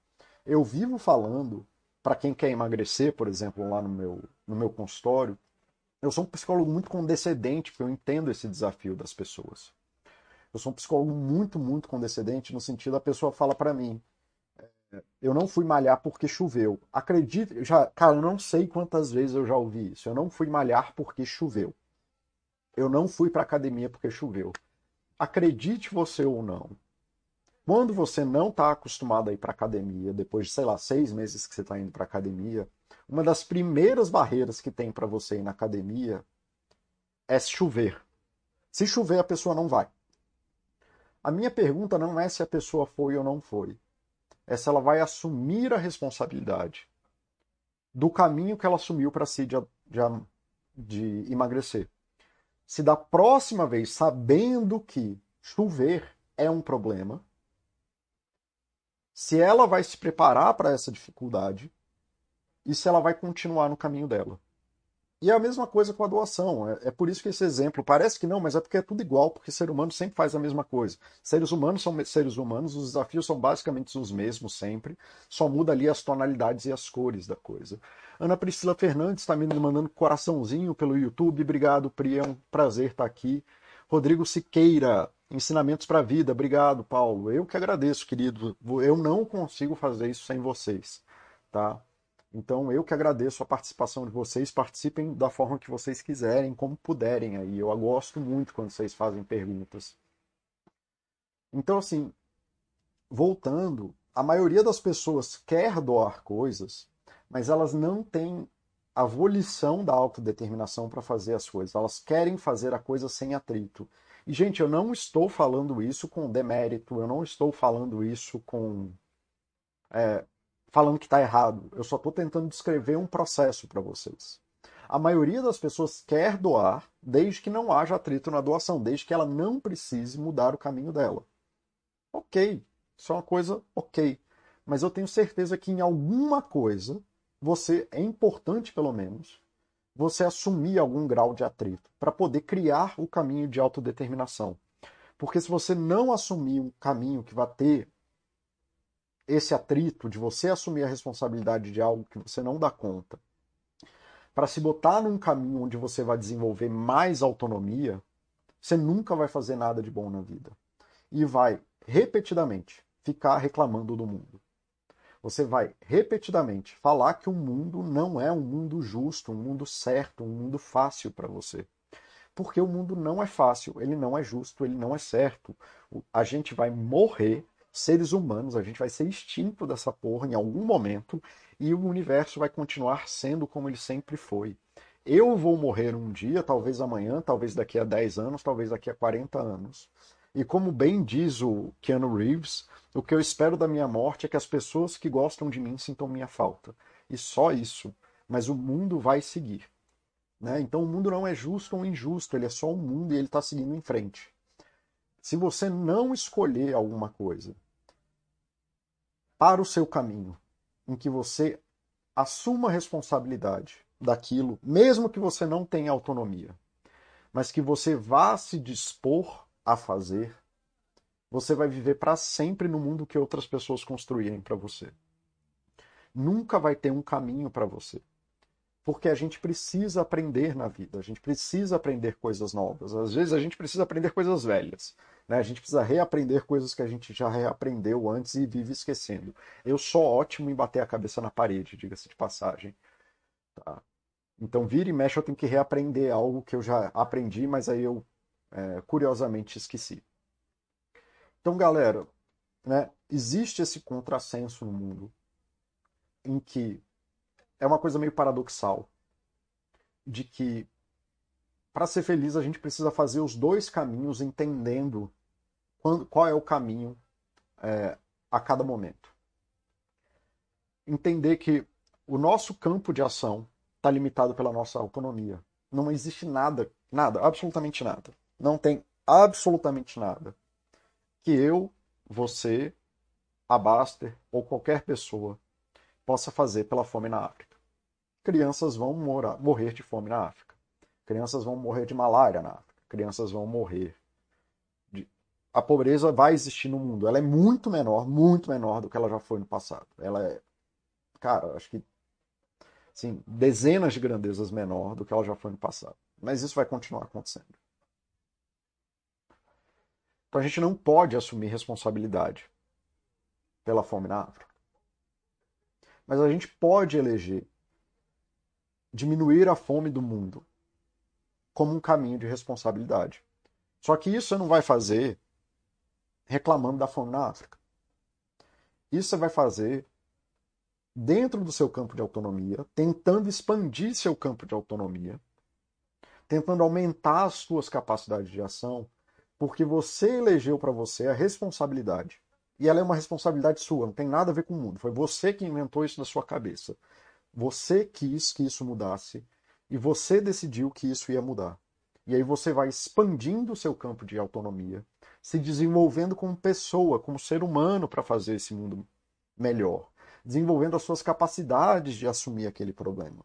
Eu vivo falando, para quem quer emagrecer, por exemplo, lá no meu, no meu consultório, eu sou um psicólogo muito condescendente, porque eu entendo esse desafio das pessoas. Eu sou um psicólogo muito, muito condescendente no sentido da pessoa fala para mim, eu não fui malhar porque choveu. Acredite, já, cara, eu não sei quantas vezes eu já ouvi isso. Eu não fui malhar porque choveu. Eu não fui para academia porque choveu. Acredite você ou não, quando você não está acostumado a ir para academia, depois de, sei lá, seis meses que você está indo para academia, uma das primeiras barreiras que tem para você ir na academia é chover. Se chover, a pessoa não vai. A minha pergunta não é se a pessoa foi ou não foi. É se ela vai assumir a responsabilidade do caminho que ela assumiu para si de, de, de emagrecer. Se da próxima vez, sabendo que chover é um problema, se ela vai se preparar para essa dificuldade e se ela vai continuar no caminho dela. E é a mesma coisa com a doação. É, é, por isso que esse exemplo parece que não, mas é porque é tudo igual, porque ser humano sempre faz a mesma coisa. Seres humanos são seres humanos, os desafios são basicamente os mesmos sempre, só muda ali as tonalidades e as cores da coisa. Ana Priscila Fernandes está me mandando coraçãozinho pelo YouTube. Obrigado, Pri, é um prazer estar aqui. Rodrigo Siqueira, ensinamentos para a vida. Obrigado, Paulo. Eu que agradeço, querido. Eu não consigo fazer isso sem vocês, tá? Então eu que agradeço a participação de vocês. Participem da forma que vocês quiserem, como puderem aí. Eu gosto muito quando vocês fazem perguntas. Então, assim, voltando, a maioria das pessoas quer doar coisas, mas elas não têm a volição da autodeterminação para fazer as coisas. Elas querem fazer a coisa sem atrito. E, gente, eu não estou falando isso com demérito, eu não estou falando isso com. É, falando que está errado. Eu só estou tentando descrever um processo para vocês. A maioria das pessoas quer doar desde que não haja atrito na doação, desde que ela não precise mudar o caminho dela. Ok, isso é uma coisa ok. Mas eu tenho certeza que em alguma coisa você é importante, pelo menos, você assumir algum grau de atrito para poder criar o caminho de autodeterminação. Porque se você não assumir um caminho que vai ter esse atrito de você assumir a responsabilidade de algo que você não dá conta, para se botar num caminho onde você vai desenvolver mais autonomia, você nunca vai fazer nada de bom na vida. E vai repetidamente ficar reclamando do mundo. Você vai repetidamente falar que o mundo não é um mundo justo, um mundo certo, um mundo fácil para você. Porque o mundo não é fácil, ele não é justo, ele não é certo. A gente vai morrer seres humanos, a gente vai ser extinto dessa porra em algum momento e o universo vai continuar sendo como ele sempre foi. Eu vou morrer um dia, talvez amanhã, talvez daqui a 10 anos, talvez daqui a 40 anos. E como bem diz o Keanu Reeves, o que eu espero da minha morte é que as pessoas que gostam de mim sintam minha falta. E só isso. Mas o mundo vai seguir. Né? Então o mundo não é justo ou injusto, ele é só um mundo e ele está seguindo em frente. Se você não escolher alguma coisa para o seu caminho, em que você assuma responsabilidade daquilo, mesmo que você não tenha autonomia, mas que você vá se dispor a fazer, você vai viver para sempre no mundo que outras pessoas construírem para você. Nunca vai ter um caminho para você. Porque a gente precisa aprender na vida, a gente precisa aprender coisas novas. Às vezes a gente precisa aprender coisas velhas. Né? A gente precisa reaprender coisas que a gente já reaprendeu antes e vive esquecendo. Eu sou ótimo em bater a cabeça na parede, diga-se de passagem. Tá? Então, vira e mexe, eu tenho que reaprender algo que eu já aprendi, mas aí eu, é, curiosamente, esqueci. Então, galera, né, existe esse contrassenso no mundo em que é uma coisa meio paradoxal de que para ser feliz a gente precisa fazer os dois caminhos entendendo qual é o caminho é, a cada momento. Entender que o nosso campo de ação está limitado pela nossa autonomia. Não existe nada, nada, absolutamente nada. Não tem absolutamente nada que eu, você, a Baster ou qualquer pessoa possa fazer pela fome na África. Crianças vão morar, morrer de fome na África. Crianças vão morrer de malária na África. Crianças vão morrer. De... A pobreza vai existir no mundo. Ela é muito menor, muito menor do que ela já foi no passado. Ela é, cara, acho que Sim, dezenas de grandezas menor do que ela já foi no passado. Mas isso vai continuar acontecendo. Então a gente não pode assumir responsabilidade pela fome na África. Mas a gente pode eleger diminuir a fome do mundo como um caminho de responsabilidade. Só que isso você não vai fazer reclamando da fome na África. Isso você vai fazer dentro do seu campo de autonomia, tentando expandir seu campo de autonomia, tentando aumentar as suas capacidades de ação, porque você elegeu para você a responsabilidade. E ela é uma responsabilidade sua, não tem nada a ver com o mundo. Foi você que inventou isso na sua cabeça. Você quis que isso mudasse e você decidiu que isso ia mudar. E aí você vai expandindo o seu campo de autonomia, se desenvolvendo como pessoa, como ser humano para fazer esse mundo melhor desenvolvendo as suas capacidades de assumir aquele problema,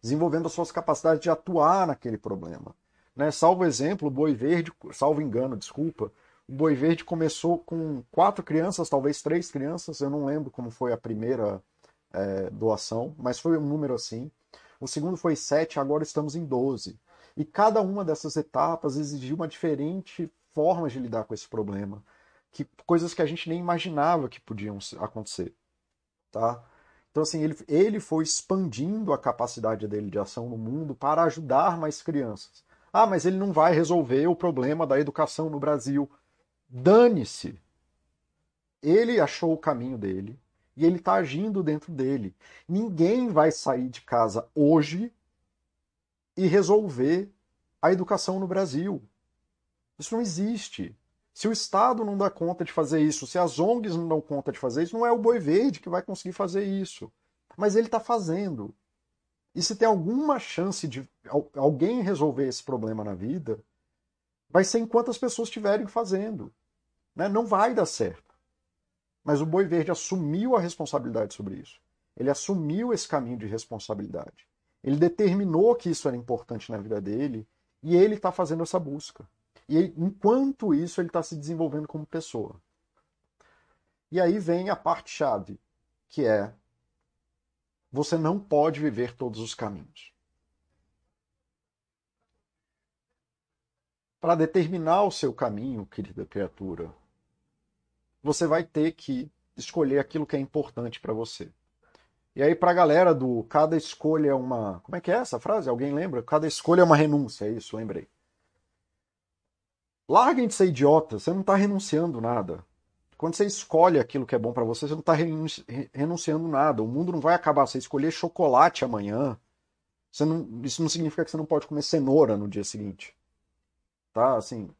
desenvolvendo as suas capacidades de atuar naquele problema. Né? Salvo exemplo, o Boi Verde, salvo engano, desculpa, o Boi Verde começou com quatro crianças, talvez três crianças, eu não lembro como foi a primeira é, doação, mas foi um número assim. O segundo foi sete, agora estamos em doze. E cada uma dessas etapas exigiu uma diferente forma de lidar com esse problema, que coisas que a gente nem imaginava que podiam acontecer. Tá? Então, assim, ele, ele foi expandindo a capacidade dele de ação no mundo para ajudar mais crianças. Ah, mas ele não vai resolver o problema da educação no Brasil. Dane-se! Ele achou o caminho dele e ele está agindo dentro dele. Ninguém vai sair de casa hoje e resolver a educação no Brasil. Isso não existe. Se o Estado não dá conta de fazer isso, se as ONGs não dão conta de fazer isso, não é o Boi Verde que vai conseguir fazer isso. Mas ele está fazendo. E se tem alguma chance de alguém resolver esse problema na vida, vai ser enquanto as pessoas estiverem fazendo. Né? Não vai dar certo. Mas o Boi Verde assumiu a responsabilidade sobre isso. Ele assumiu esse caminho de responsabilidade. Ele determinou que isso era importante na vida dele e ele está fazendo essa busca. E enquanto isso, ele está se desenvolvendo como pessoa. E aí vem a parte-chave, que é: você não pode viver todos os caminhos. Para determinar o seu caminho, querida criatura, você vai ter que escolher aquilo que é importante para você. E aí, para a galera do cada escolha é uma. Como é que é essa frase? Alguém lembra? Cada escolha é uma renúncia, é isso, lembrei. Larguem de ser idiota, você não está renunciando nada. Quando você escolhe aquilo que é bom para você, você não está renunciando nada. O mundo não vai acabar. Você escolher chocolate amanhã, não, isso não significa que você não pode comer cenoura no dia seguinte. Tá? Assim,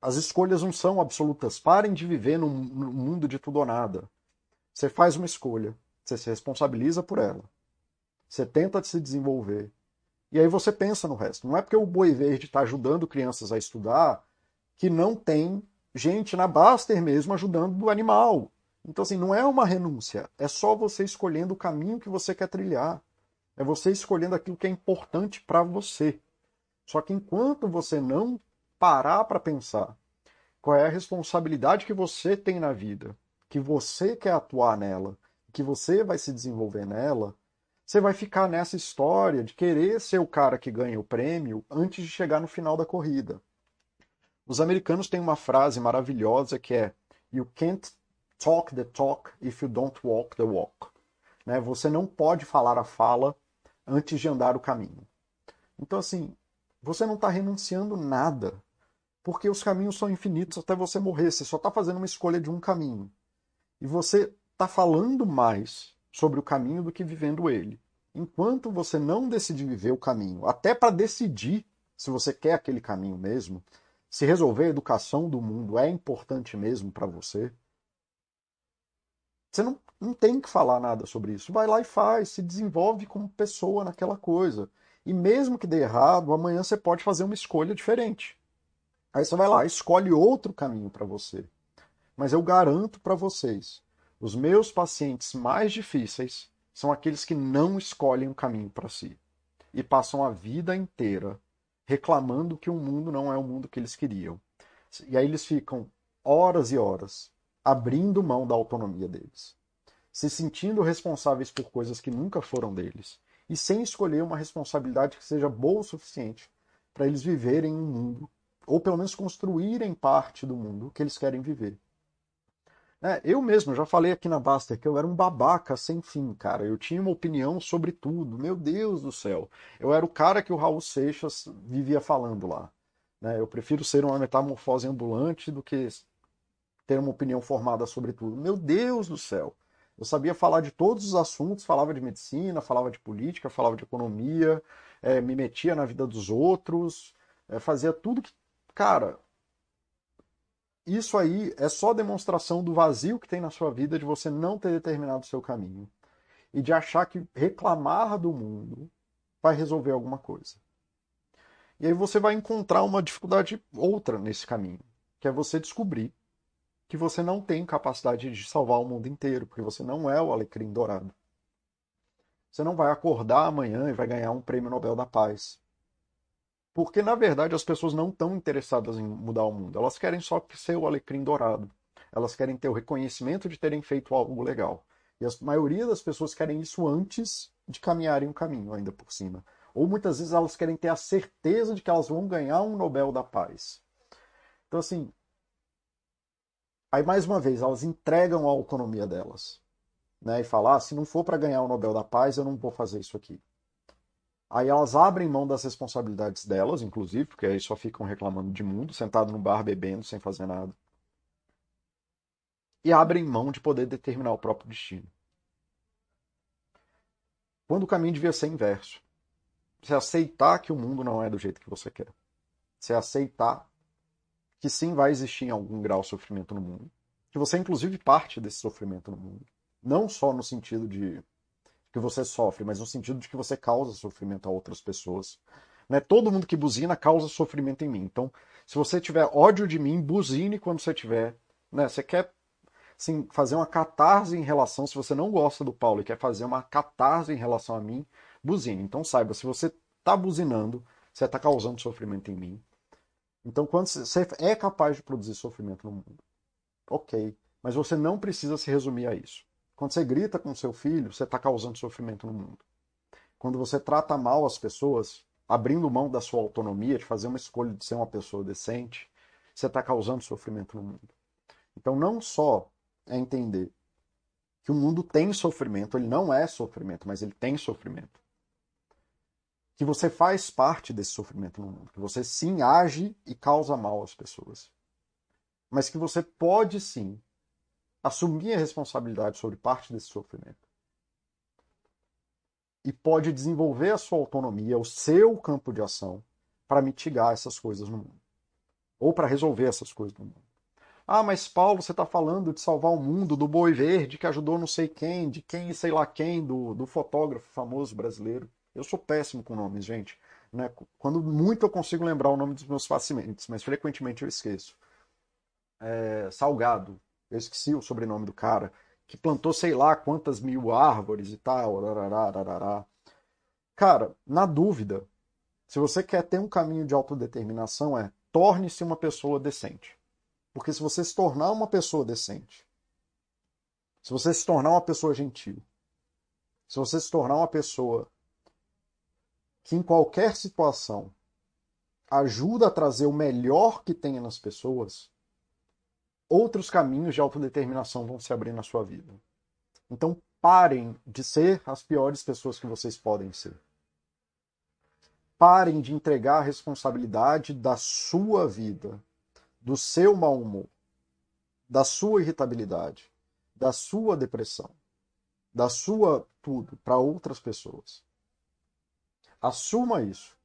As escolhas não são absolutas. Parem de viver num, num mundo de tudo ou nada. Você faz uma escolha, você se responsabiliza por ela. Você tenta se desenvolver. E aí você pensa no resto. Não é porque o Boi Verde está ajudando crianças a estudar que não tem gente na Baster mesmo ajudando o animal. Então, assim, não é uma renúncia. É só você escolhendo o caminho que você quer trilhar. É você escolhendo aquilo que é importante para você. Só que enquanto você não parar para pensar qual é a responsabilidade que você tem na vida, que você quer atuar nela, que você vai se desenvolver nela, você vai ficar nessa história de querer ser o cara que ganha o prêmio antes de chegar no final da corrida. Os americanos têm uma frase maravilhosa que é You can't talk the talk if you don't walk the walk. Né? Você não pode falar a fala antes de andar o caminho. Então, assim, você não está renunciando nada, porque os caminhos são infinitos até você morrer. Você só está fazendo uma escolha de um caminho. E você está falando mais sobre o caminho do que vivendo ele. Enquanto você não decidir viver o caminho, até para decidir se você quer aquele caminho mesmo, se resolver a educação do mundo é importante mesmo para você, você não, não tem que falar nada sobre isso. Vai lá e faz, se desenvolve como pessoa naquela coisa. E mesmo que dê errado, amanhã você pode fazer uma escolha diferente. Aí você vai lá, escolhe outro caminho para você. Mas eu garanto para vocês, os meus pacientes mais difíceis são aqueles que não escolhem um caminho para si e passam a vida inteira reclamando que o mundo não é o mundo que eles queriam. E aí eles ficam horas e horas abrindo mão da autonomia deles, se sentindo responsáveis por coisas que nunca foram deles e sem escolher uma responsabilidade que seja boa o suficiente para eles viverem um mundo, ou pelo menos construírem parte do mundo que eles querem viver. É, eu mesmo já falei aqui na Baster que eu era um babaca sem fim, cara. Eu tinha uma opinião sobre tudo. Meu Deus do céu. Eu era o cara que o Raul Seixas vivia falando lá. Né? Eu prefiro ser uma metamorfose ambulante do que ter uma opinião formada sobre tudo. Meu Deus do céu. Eu sabia falar de todos os assuntos, falava de medicina, falava de política, falava de economia, é, me metia na vida dos outros, é, fazia tudo que. Cara, isso aí é só demonstração do vazio que tem na sua vida de você não ter determinado o seu caminho e de achar que reclamar do mundo vai resolver alguma coisa. E aí você vai encontrar uma dificuldade outra nesse caminho, que é você descobrir que você não tem capacidade de salvar o mundo inteiro, porque você não é o alecrim dourado. Você não vai acordar amanhã e vai ganhar um prêmio Nobel da Paz. Porque, na verdade, as pessoas não estão interessadas em mudar o mundo. Elas querem só ser o alecrim dourado. Elas querem ter o reconhecimento de terem feito algo legal. E a maioria das pessoas querem isso antes de caminharem o um caminho, ainda por cima. Ou muitas vezes elas querem ter a certeza de que elas vão ganhar um Nobel da Paz. Então, assim, Aí, mais uma vez, elas entregam a autonomia delas. Né, e falar, ah, se não for para ganhar o Nobel da Paz, eu não vou fazer isso aqui. Aí elas abrem mão das responsabilidades delas, inclusive, porque aí só ficam reclamando de mundo, sentado no bar bebendo, sem fazer nada. E abrem mão de poder determinar o próprio destino. Quando o caminho devia ser inverso. Você aceitar que o mundo não é do jeito que você quer. Você aceitar que sim vai existir em algum grau sofrimento no mundo, que você inclusive parte desse sofrimento no mundo, não só no sentido de que você sofre, mas no sentido de que você causa sofrimento a outras pessoas. Né? Todo mundo que buzina causa sofrimento em mim. Então, se você tiver ódio de mim, buzine quando você tiver. Né? Você quer assim, fazer uma catarse em relação, se você não gosta do Paulo e quer fazer uma catarse em relação a mim, buzine. Então saiba, se você está buzinando, você está causando sofrimento em mim. Então, quando você é capaz de produzir sofrimento no mundo, ok. Mas você não precisa se resumir a isso. Quando você grita com seu filho, você está causando sofrimento no mundo. Quando você trata mal as pessoas, abrindo mão da sua autonomia, de fazer uma escolha de ser uma pessoa decente, você está causando sofrimento no mundo. Então, não só é entender que o mundo tem sofrimento, ele não é sofrimento, mas ele tem sofrimento que você faz parte desse sofrimento no mundo, que você sim age e causa mal às pessoas. Mas que você pode sim assumir a responsabilidade sobre parte desse sofrimento. E pode desenvolver a sua autonomia, o seu campo de ação, para mitigar essas coisas no mundo. ou para resolver essas coisas do mundo. Ah, mas Paulo, você está falando de salvar o mundo, do boi verde que ajudou não sei quem, de quem sei lá quem, do, do fotógrafo famoso brasileiro. Eu sou péssimo com nomes, gente. Né? Quando muito eu consigo lembrar o nome dos meus pacientes, mas frequentemente eu esqueço. É, Salgado, eu esqueci o sobrenome do cara, que plantou sei lá quantas mil árvores e tal. Cara, na dúvida, se você quer ter um caminho de autodeterminação, é torne-se uma pessoa decente. Porque se você se tornar uma pessoa decente, se você se tornar uma pessoa gentil, se você se tornar uma pessoa que em qualquer situação ajuda a trazer o melhor que tenha nas pessoas, outros caminhos de autodeterminação vão se abrir na sua vida. Então parem de ser as piores pessoas que vocês podem ser. Parem de entregar a responsabilidade da sua vida, do seu mau humor, da sua irritabilidade, da sua depressão, da sua tudo para outras pessoas. Assuma isso.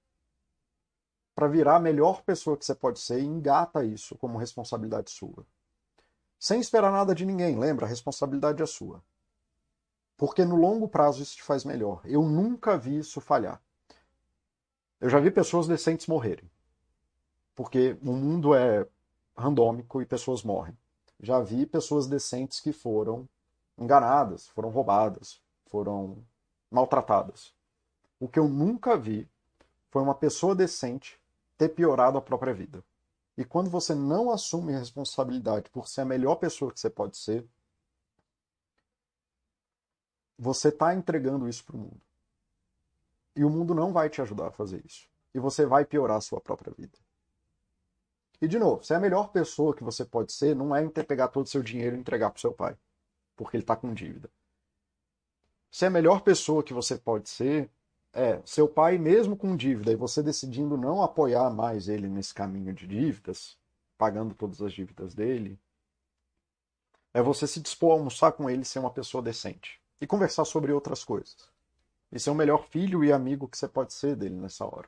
Para virar a melhor pessoa que você pode ser, engata isso como responsabilidade sua. Sem esperar nada de ninguém, lembra? A responsabilidade é sua. Porque no longo prazo isso te faz melhor. Eu nunca vi isso falhar. Eu já vi pessoas decentes morrerem. Porque o mundo é randômico e pessoas morrem. Já vi pessoas decentes que foram enganadas, foram roubadas, foram maltratadas. O que eu nunca vi foi uma pessoa decente ter piorado a própria vida. E quando você não assume responsabilidade por ser a melhor pessoa que você pode ser, você está entregando isso para o mundo. E o mundo não vai te ajudar a fazer isso. E você vai piorar a sua própria vida. E, de novo, se é a melhor pessoa que você pode ser, não é pegar todo o seu dinheiro e entregar para seu pai, porque ele está com dívida. Se é a melhor pessoa que você pode ser, é, seu pai, mesmo com dívida, e você decidindo não apoiar mais ele nesse caminho de dívidas, pagando todas as dívidas dele, é você se dispor a almoçar com ele ser uma pessoa decente. E conversar sobre outras coisas. E ser o melhor filho e amigo que você pode ser dele nessa hora.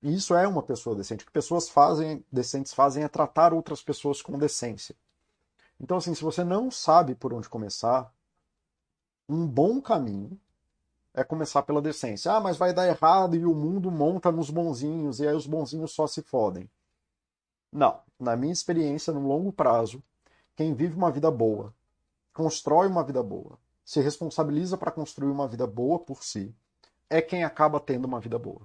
E isso é uma pessoa decente. O que pessoas fazem, decentes fazem é tratar outras pessoas com decência. Então, assim, se você não sabe por onde começar, um bom caminho é começar pela decência. Ah, mas vai dar errado e o mundo monta nos bonzinhos e aí os bonzinhos só se fodem. Não. Na minha experiência, no longo prazo, quem vive uma vida boa, constrói uma vida boa, se responsabiliza para construir uma vida boa por si, é quem acaba tendo uma vida boa.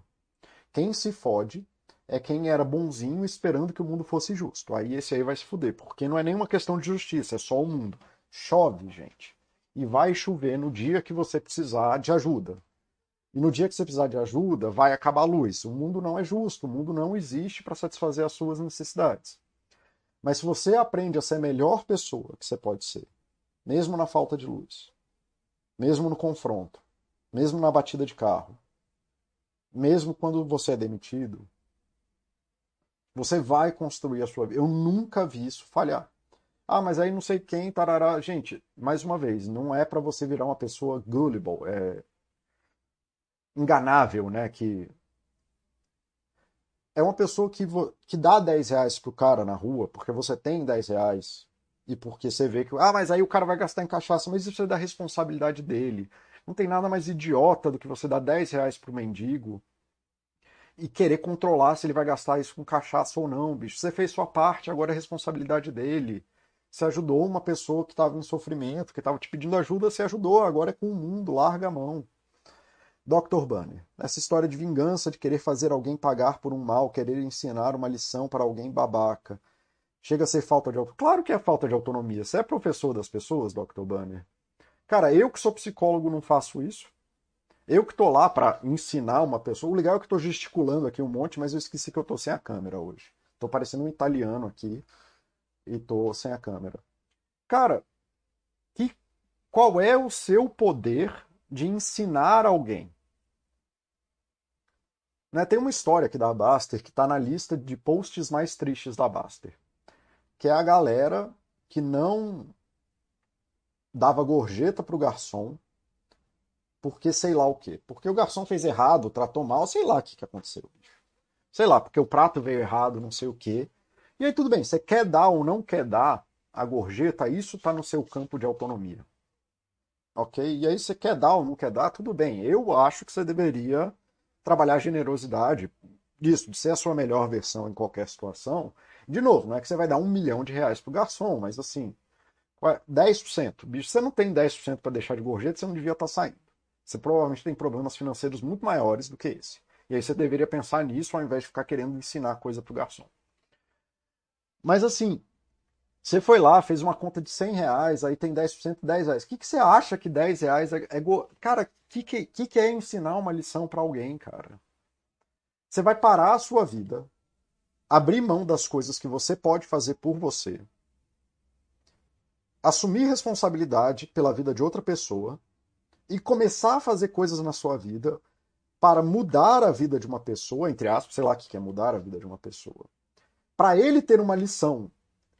Quem se fode é quem era bonzinho esperando que o mundo fosse justo. Aí esse aí vai se fuder, porque não é nenhuma questão de justiça, é só o mundo. Chove, gente e vai chover no dia que você precisar de ajuda. E no dia que você precisar de ajuda, vai acabar a luz. O mundo não é justo, o mundo não existe para satisfazer as suas necessidades. Mas se você aprende a ser a melhor pessoa que você pode ser, mesmo na falta de luz, mesmo no confronto, mesmo na batida de carro, mesmo quando você é demitido, você vai construir a sua vida. Eu nunca vi isso falhar. Ah, mas aí não sei quem, tarará. Gente, mais uma vez, não é para você virar uma pessoa gullible, é enganável, né? Que é uma pessoa que, que dá 10 reais pro cara na rua, porque você tem 10 reais, e porque você vê que, ah, mas aí o cara vai gastar em cachaça, mas isso é da responsabilidade dele. Não tem nada mais idiota do que você dar 10 reais pro mendigo e querer controlar se ele vai gastar isso com cachaça ou não, bicho. Você fez sua parte, agora é responsabilidade dele. Você ajudou uma pessoa que estava em sofrimento, que estava te pedindo ajuda, você ajudou, agora é com o mundo, larga a mão. Dr. Banner, essa história de vingança, de querer fazer alguém pagar por um mal, querer ensinar uma lição para alguém babaca, chega a ser falta de autonomia. Claro que é falta de autonomia. Você é professor das pessoas, Dr. Banner? Cara, eu que sou psicólogo não faço isso. Eu que tô lá para ensinar uma pessoa. O legal é que tô gesticulando aqui um monte, mas eu esqueci que eu tô sem a câmera hoje. Tô parecendo um italiano aqui e tô sem a câmera. Cara, que, qual é o seu poder de ensinar alguém? Né, tem uma história aqui da Baster que está na lista de posts mais tristes da Baster, que é a galera que não dava gorjeta pro garçom porque sei lá o quê. Porque o garçom fez errado, tratou mal, sei lá o que, que aconteceu. sei lá, porque o prato veio errado, não sei o quê. E aí tudo bem, você quer dar ou não quer dar a gorjeta, isso está no seu campo de autonomia. Ok? E aí você quer dar ou não quer dar, tudo bem. Eu acho que você deveria trabalhar a generosidade, isso, de ser a sua melhor versão em qualquer situação. De novo, não é que você vai dar um milhão de reais pro garçom, mas assim, 10%. Bicho, você não tem 10% para deixar de gorjeta, você não devia estar tá saindo. Você provavelmente tem problemas financeiros muito maiores do que esse. E aí você deveria pensar nisso ao invés de ficar querendo ensinar coisa pro garçom. Mas assim, você foi lá, fez uma conta de 100 reais, aí tem 10%, 10 reais. O que, que você acha que 10 reais é. é go... Cara, o que, que, que é ensinar uma lição para alguém, cara? Você vai parar a sua vida, abrir mão das coisas que você pode fazer por você, assumir responsabilidade pela vida de outra pessoa e começar a fazer coisas na sua vida para mudar a vida de uma pessoa, entre aspas, sei lá o que é mudar a vida de uma pessoa. Para ele ter uma lição.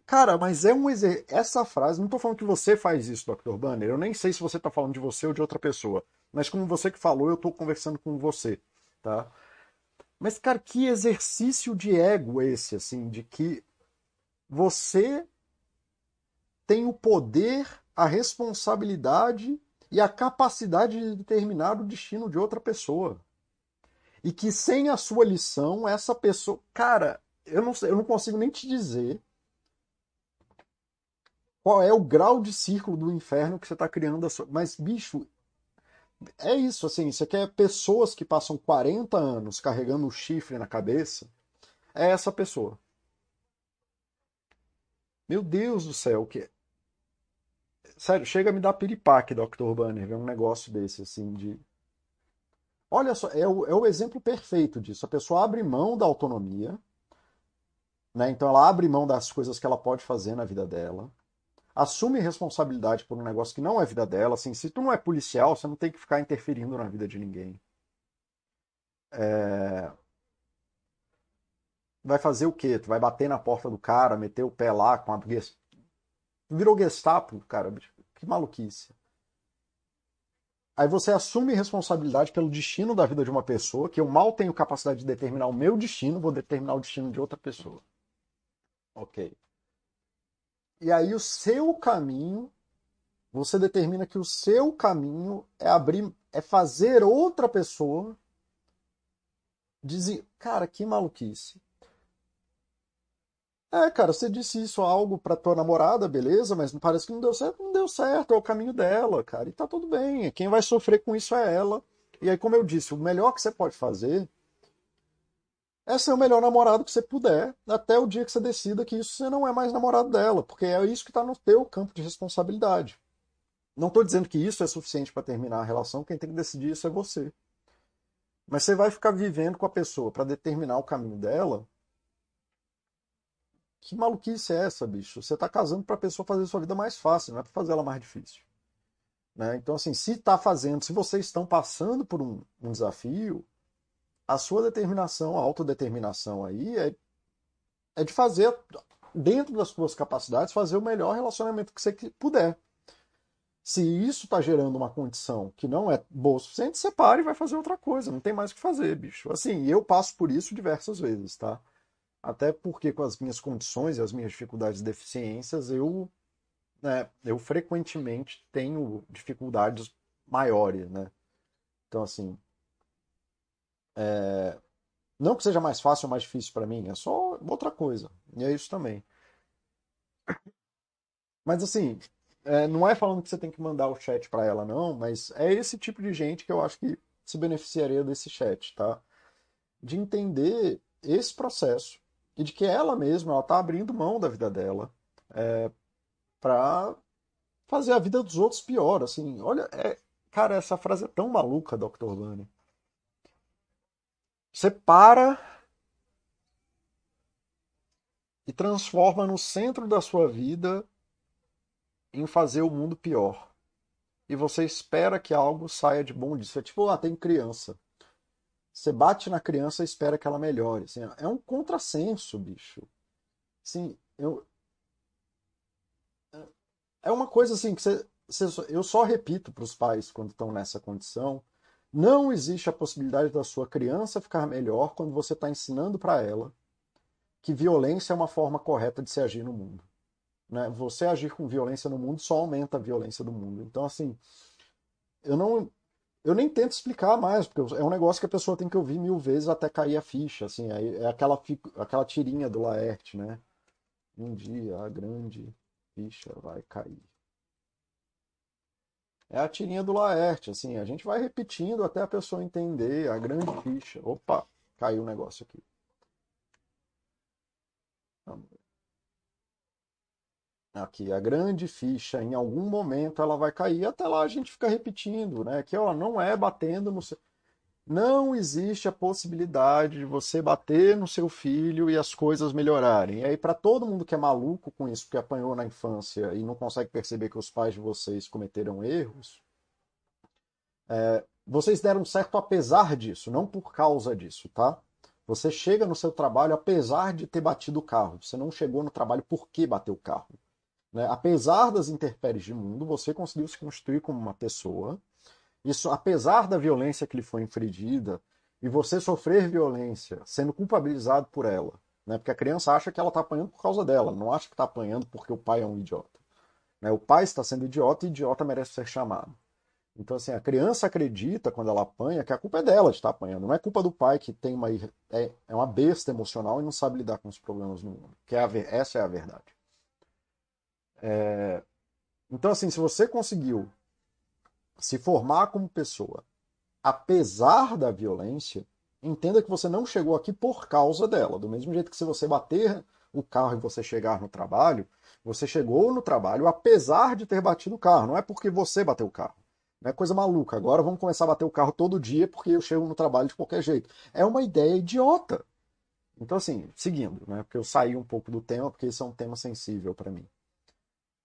Cara, mas é um exer... essa frase, não estou falando que você faz isso, Dr. Banner, eu nem sei se você está falando de você ou de outra pessoa, mas como você que falou, eu estou conversando com você, tá? Mas, cara, que exercício de ego esse, assim, de que você tem o poder, a responsabilidade e a capacidade de determinar o destino de outra pessoa. E que sem a sua lição, essa pessoa. Cara, eu não, sei, eu não consigo nem te dizer qual é o grau de círculo do inferno que você está criando. Sua... Mas, bicho, é isso, assim, você quer pessoas que passam 40 anos carregando o chifre na cabeça, é essa pessoa. Meu Deus do céu, que Sério, chega a me dar piripaque, Dr. Banner, ver um negócio desse, assim, de... Olha só, é o, é o exemplo perfeito disso. A pessoa abre mão da autonomia, né? Então ela abre mão das coisas que ela pode fazer na vida dela, assume responsabilidade por um negócio que não é vida dela. Assim, se tu não é policial, você não tem que ficar interferindo na vida de ninguém. É... Vai fazer o quê? Tu vai bater na porta do cara, meter o pé lá com a. Virou Gestapo, cara. Que maluquice. Aí você assume responsabilidade pelo destino da vida de uma pessoa, que eu mal tenho capacidade de determinar o meu destino, vou determinar o destino de outra pessoa. Ok. E aí o seu caminho, você determina que o seu caminho é abrir, é fazer outra pessoa dizer, cara, que maluquice. É, cara, você disse isso algo pra tua namorada, beleza, mas parece que não deu certo. Não deu certo, é o caminho dela, cara. E tá tudo bem. Quem vai sofrer com isso é ela. E aí, como eu disse, o melhor que você pode fazer é ser o melhor namorado que você puder, até o dia que você decida que isso você não é mais namorado dela, porque é isso que está no teu campo de responsabilidade. Não estou dizendo que isso é suficiente para terminar a relação, quem tem que decidir isso é você. Mas você vai ficar vivendo com a pessoa para determinar o caminho dela. Que maluquice é essa, bicho? Você está casando para a pessoa fazer sua vida mais fácil, não é para fazer ela mais difícil. Né? Então, assim, se está fazendo, se vocês estão passando por um, um desafio, a sua determinação, a autodeterminação aí é, é de fazer, dentro das suas capacidades, fazer o melhor relacionamento que você puder. Se isso está gerando uma condição que não é boa o suficiente, separe e vai fazer outra coisa. Não tem mais o que fazer, bicho. Assim, eu passo por isso diversas vezes, tá? Até porque com as minhas condições e as minhas dificuldades e deficiências, eu, né, eu frequentemente tenho dificuldades maiores, né? Então, assim, é... Não que seja mais fácil ou mais difícil para mim, é só outra coisa. E é isso também. Mas assim, é, não é falando que você tem que mandar o chat para ela, não, mas é esse tipo de gente que eu acho que se beneficiaria desse chat, tá? De entender esse processo e de que ela mesma ela tá abrindo mão da vida dela é, para fazer a vida dos outros pior, assim. Olha, é, cara, essa frase é tão maluca, Dr. Vani. Você para e transforma no centro da sua vida em fazer o mundo pior. E você espera que algo saia de bom disso. É tipo, ah, tem criança. Você bate na criança e espera que ela melhore. Assim, é um contrassenso, bicho. Assim, eu... É uma coisa assim que você eu só repito para os pais quando estão nessa condição Não existe a possibilidade da sua criança ficar melhor quando você está ensinando para ela que violência é uma forma correta de se agir no mundo. Né? Você agir com violência no mundo só aumenta a violência do mundo. Então, assim, eu não. Eu nem tento explicar mais, porque é um negócio que a pessoa tem que ouvir mil vezes até cair a ficha. Assim, é aquela, aquela tirinha do Laerte, né? Um dia a grande ficha vai cair. É a tirinha do Laerte, assim, a gente vai repetindo até a pessoa entender a grande ficha. Opa, caiu o negócio aqui. Aqui, a grande ficha, em algum momento ela vai cair, até lá a gente fica repetindo, né? Que ó, não é batendo no. Não existe a possibilidade de você bater no seu filho e as coisas melhorarem. E aí, para todo mundo que é maluco com isso, que apanhou na infância e não consegue perceber que os pais de vocês cometeram erros, é, vocês deram certo apesar disso, não por causa disso, tá? Você chega no seu trabalho apesar de ter batido o carro. Você não chegou no trabalho porque bateu o carro. Né? Apesar das intempéries de mundo, você conseguiu se construir como uma pessoa. Isso, apesar da violência que lhe foi infringida, e você sofrer violência, sendo culpabilizado por ela. Né? Porque a criança acha que ela está apanhando por causa dela, não acha que está apanhando porque o pai é um idiota. Né? O pai está sendo idiota e idiota merece ser chamado. Então, assim, a criança acredita, quando ela apanha, que a culpa é dela de estar apanhando. Não é culpa do pai que tem uma, é, é uma besta emocional e não sabe lidar com os problemas no mundo. Que é a, essa é a verdade. É, então, assim, se você conseguiu se formar como pessoa, apesar da violência, entenda que você não chegou aqui por causa dela. Do mesmo jeito que se você bater o carro e você chegar no trabalho, você chegou no trabalho apesar de ter batido o carro. Não é porque você bateu o carro. Não é coisa maluca. Agora vamos começar a bater o carro todo dia porque eu chego no trabalho de qualquer jeito. É uma ideia idiota. Então, assim, seguindo, né? Porque eu saí um pouco do tema, porque isso é um tema sensível para mim.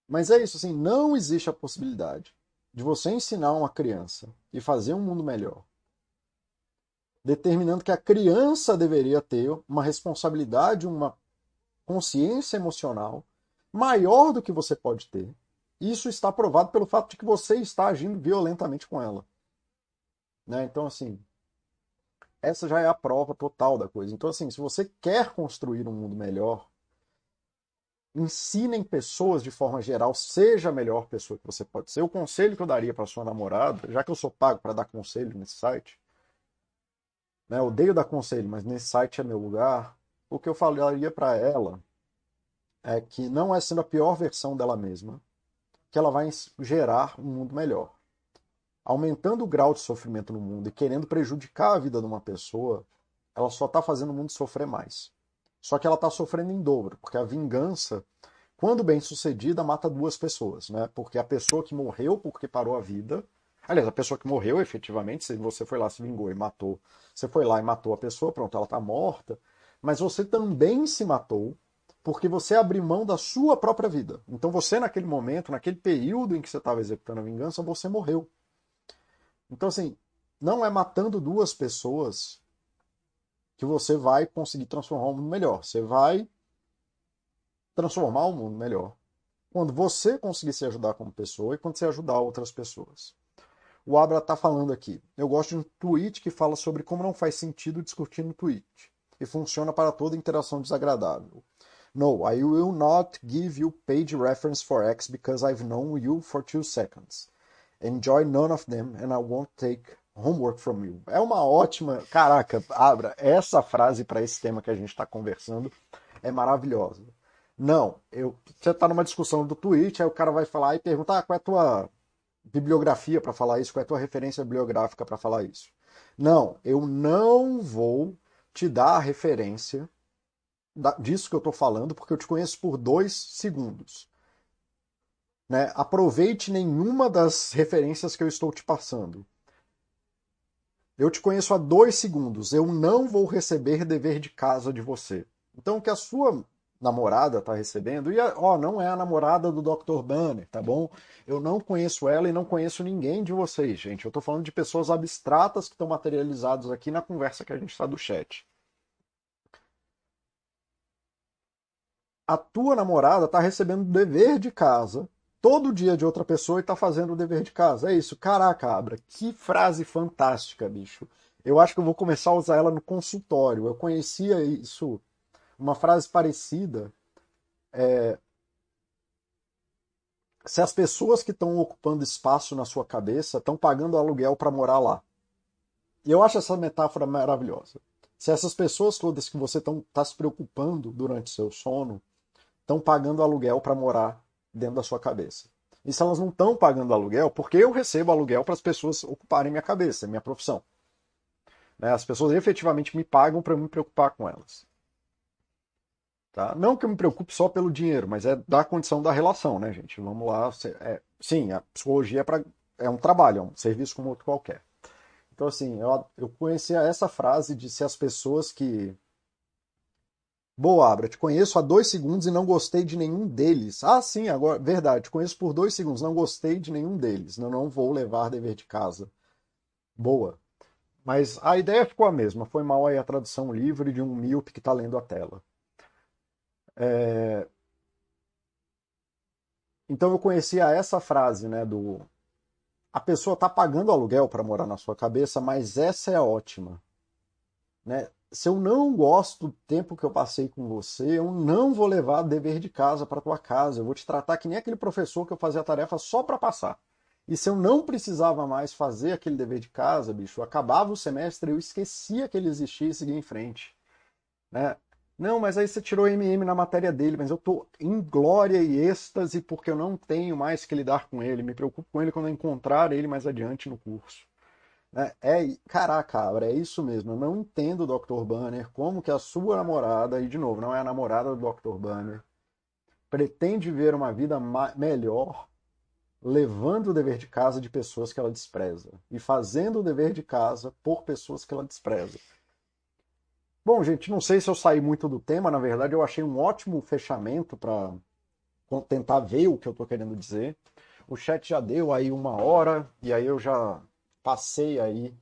Mas é isso, assim, não existe a possibilidade de você ensinar uma criança e fazer um mundo melhor, determinando que a criança deveria ter uma responsabilidade, uma consciência emocional maior do que você pode ter, isso está provado pelo fato de que você está agindo violentamente com ela. Né? Então, assim, essa já é a prova total da coisa. Então, assim, se você quer construir um mundo melhor, ensinem pessoas de forma geral, seja a melhor pessoa que você pode ser. O conselho que eu daria para sua namorada, já que eu sou pago para dar conselho nesse site, né, eu odeio dar conselho, mas nesse site é meu lugar, o que eu falaria para ela é que não é sendo a pior versão dela mesma, que ela vai gerar um mundo melhor. Aumentando o grau de sofrimento no mundo e querendo prejudicar a vida de uma pessoa, ela só está fazendo o mundo sofrer mais. Só que ela está sofrendo em dobro, porque a vingança, quando bem sucedida, mata duas pessoas, né? Porque a pessoa que morreu porque parou a vida, aliás, a pessoa que morreu efetivamente, se você foi lá, se vingou e matou, você foi lá e matou a pessoa, pronto, ela está morta, mas você também se matou porque você abriu mão da sua própria vida. Então você, naquele momento, naquele período em que você estava executando a vingança, você morreu. Então, assim, não é matando duas pessoas que você vai conseguir transformar o mundo melhor. Você vai transformar o mundo melhor quando você conseguir se ajudar como pessoa e quando você ajudar outras pessoas. O Abra está falando aqui. Eu gosto de um tweet que fala sobre como não faz sentido discutir no tweet e funciona para toda interação desagradável. No, I will not give you page reference for X because I've known you for two seconds. Enjoy none of them and I won't take homework from you. É uma ótima. Caraca, Abra, essa frase para esse tema que a gente está conversando é maravilhosa. Não, eu, você está numa discussão do Twitch, aí o cara vai falar e perguntar ah, qual é a tua bibliografia para falar isso, qual é a tua referência bibliográfica para falar isso. Não, eu não vou te dar a referência disso que eu estou falando, porque eu te conheço por dois segundos. Né? Aproveite nenhuma das referências que eu estou te passando. Eu te conheço há dois segundos. Eu não vou receber dever de casa de você. Então, o que a sua namorada está recebendo, e ó, não é a namorada do Dr. Banner, tá bom? Eu não conheço ela e não conheço ninguém de vocês, gente. Eu estou falando de pessoas abstratas que estão materializadas aqui na conversa que a gente está do chat. a tua namorada está recebendo dever de casa todo dia de outra pessoa e tá fazendo o dever de casa. É isso. Caraca, Abra, que frase fantástica, bicho. Eu acho que eu vou começar a usar ela no consultório. Eu conhecia isso, uma frase parecida. É... Se as pessoas que estão ocupando espaço na sua cabeça estão pagando aluguel para morar lá. Eu acho essa metáfora maravilhosa. Se essas pessoas todas que você está se preocupando durante seu sono estão pagando aluguel para morar dentro da sua cabeça. E se elas não estão pagando aluguel, porque eu recebo aluguel para as pessoas ocuparem minha cabeça, minha profissão. Né? As pessoas efetivamente me pagam para me preocupar com elas. Tá? Não que eu me preocupe só pelo dinheiro, mas é da condição da relação, né, gente? Vamos lá. É, sim, a psicologia é, pra, é um trabalho, é um serviço como outro qualquer. Então, assim, eu, eu conhecia essa frase de se as pessoas que Boa, Abra, te conheço há dois segundos e não gostei de nenhum deles. Ah, sim, agora, verdade, te conheço por dois segundos, não gostei de nenhum deles. Não, não vou levar dever de casa. Boa. Mas a ideia ficou a mesma. Foi mal aí a tradução livre de um míope que está lendo a tela. É... Então eu conhecia essa frase, né, do a pessoa está pagando aluguel para morar na sua cabeça, mas essa é ótima, né? Se eu não gosto do tempo que eu passei com você, eu não vou levar dever de casa para tua casa. Eu vou te tratar que nem aquele professor que eu fazia a tarefa só para passar. E se eu não precisava mais fazer aquele dever de casa, bicho, acabava o semestre, eu esquecia que ele existia e seguia em frente. Né? Não, mas aí você tirou MM na matéria dele, mas eu tô em glória e êxtase porque eu não tenho mais que lidar com ele. Me preocupo com ele quando eu encontrar ele mais adiante no curso. É, é, caraca, é isso mesmo. Eu não entendo, Dr. Banner, como que a sua namorada, e de novo, não é a namorada do Dr. Banner, pretende ver uma vida melhor levando o dever de casa de pessoas que ela despreza e fazendo o dever de casa por pessoas que ela despreza. Bom, gente, não sei se eu saí muito do tema, na verdade eu achei um ótimo fechamento para tentar ver o que eu estou querendo dizer. O chat já deu aí uma hora e aí eu já passei aí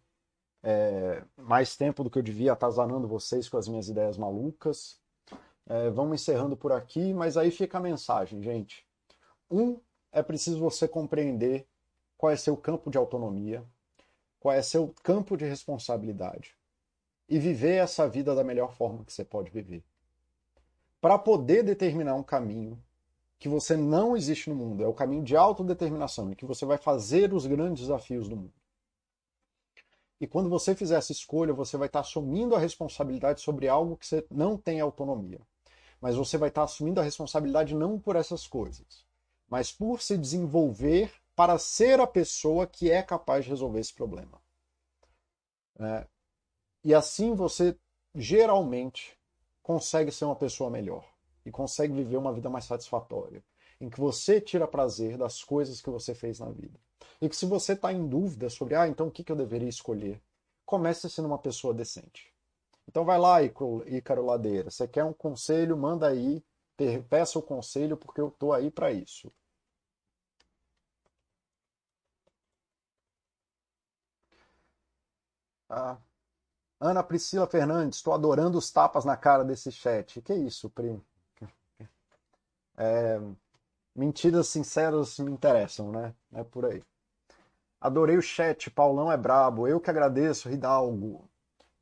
é, mais tempo do que eu devia atazanando vocês com as minhas ideias malucas. É, vamos encerrando por aqui, mas aí fica a mensagem, gente. Um, é preciso você compreender qual é seu campo de autonomia, qual é seu campo de responsabilidade e viver essa vida da melhor forma que você pode viver. Para poder determinar um caminho que você não existe no mundo, é o caminho de autodeterminação, em que você vai fazer os grandes desafios do mundo. E quando você fizer essa escolha, você vai estar assumindo a responsabilidade sobre algo que você não tem autonomia. Mas você vai estar assumindo a responsabilidade não por essas coisas, mas por se desenvolver para ser a pessoa que é capaz de resolver esse problema. É, e assim você geralmente consegue ser uma pessoa melhor e consegue viver uma vida mais satisfatória, em que você tira prazer das coisas que você fez na vida. E que se você está em dúvida sobre, ah, então o que, que eu deveria escolher, comece sendo uma pessoa decente. Então vai lá, Ícaro Ladeira. Você quer um conselho, manda aí, peça o conselho, porque eu estou aí para isso. Ah. Ana Priscila Fernandes, estou adorando os tapas na cara desse chat. Que isso, Pri? (laughs) É, mentiras sinceras me interessam, né? É por aí. Adorei o chat, Paulão é brabo. Eu que agradeço, Hidalgo.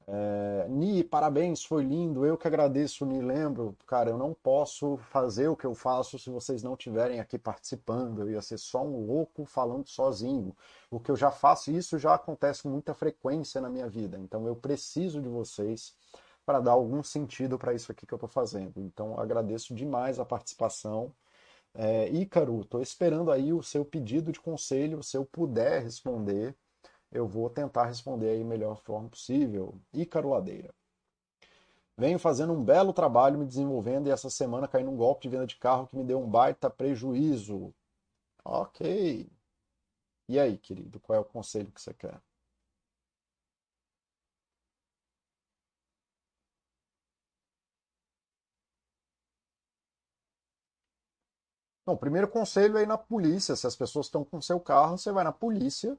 É, Ni, parabéns, foi lindo. Eu que agradeço, Ni. Lembro, cara, eu não posso fazer o que eu faço se vocês não estiverem aqui participando. Eu ia ser só um louco falando sozinho. O que eu já faço, isso já acontece com muita frequência na minha vida. Então eu preciso de vocês para dar algum sentido para isso aqui que eu estou fazendo. Então agradeço demais a participação. É, Ícaro, estou esperando aí o seu pedido de conselho, se eu puder responder, eu vou tentar responder aí da melhor forma possível. Ícaro Ladeira. Venho fazendo um belo trabalho me desenvolvendo e essa semana caí num golpe de venda de carro que me deu um baita prejuízo. Ok. E aí, querido, qual é o conselho que você quer? Não, o primeiro conselho é ir na polícia. Se as pessoas estão com seu carro, você vai na polícia,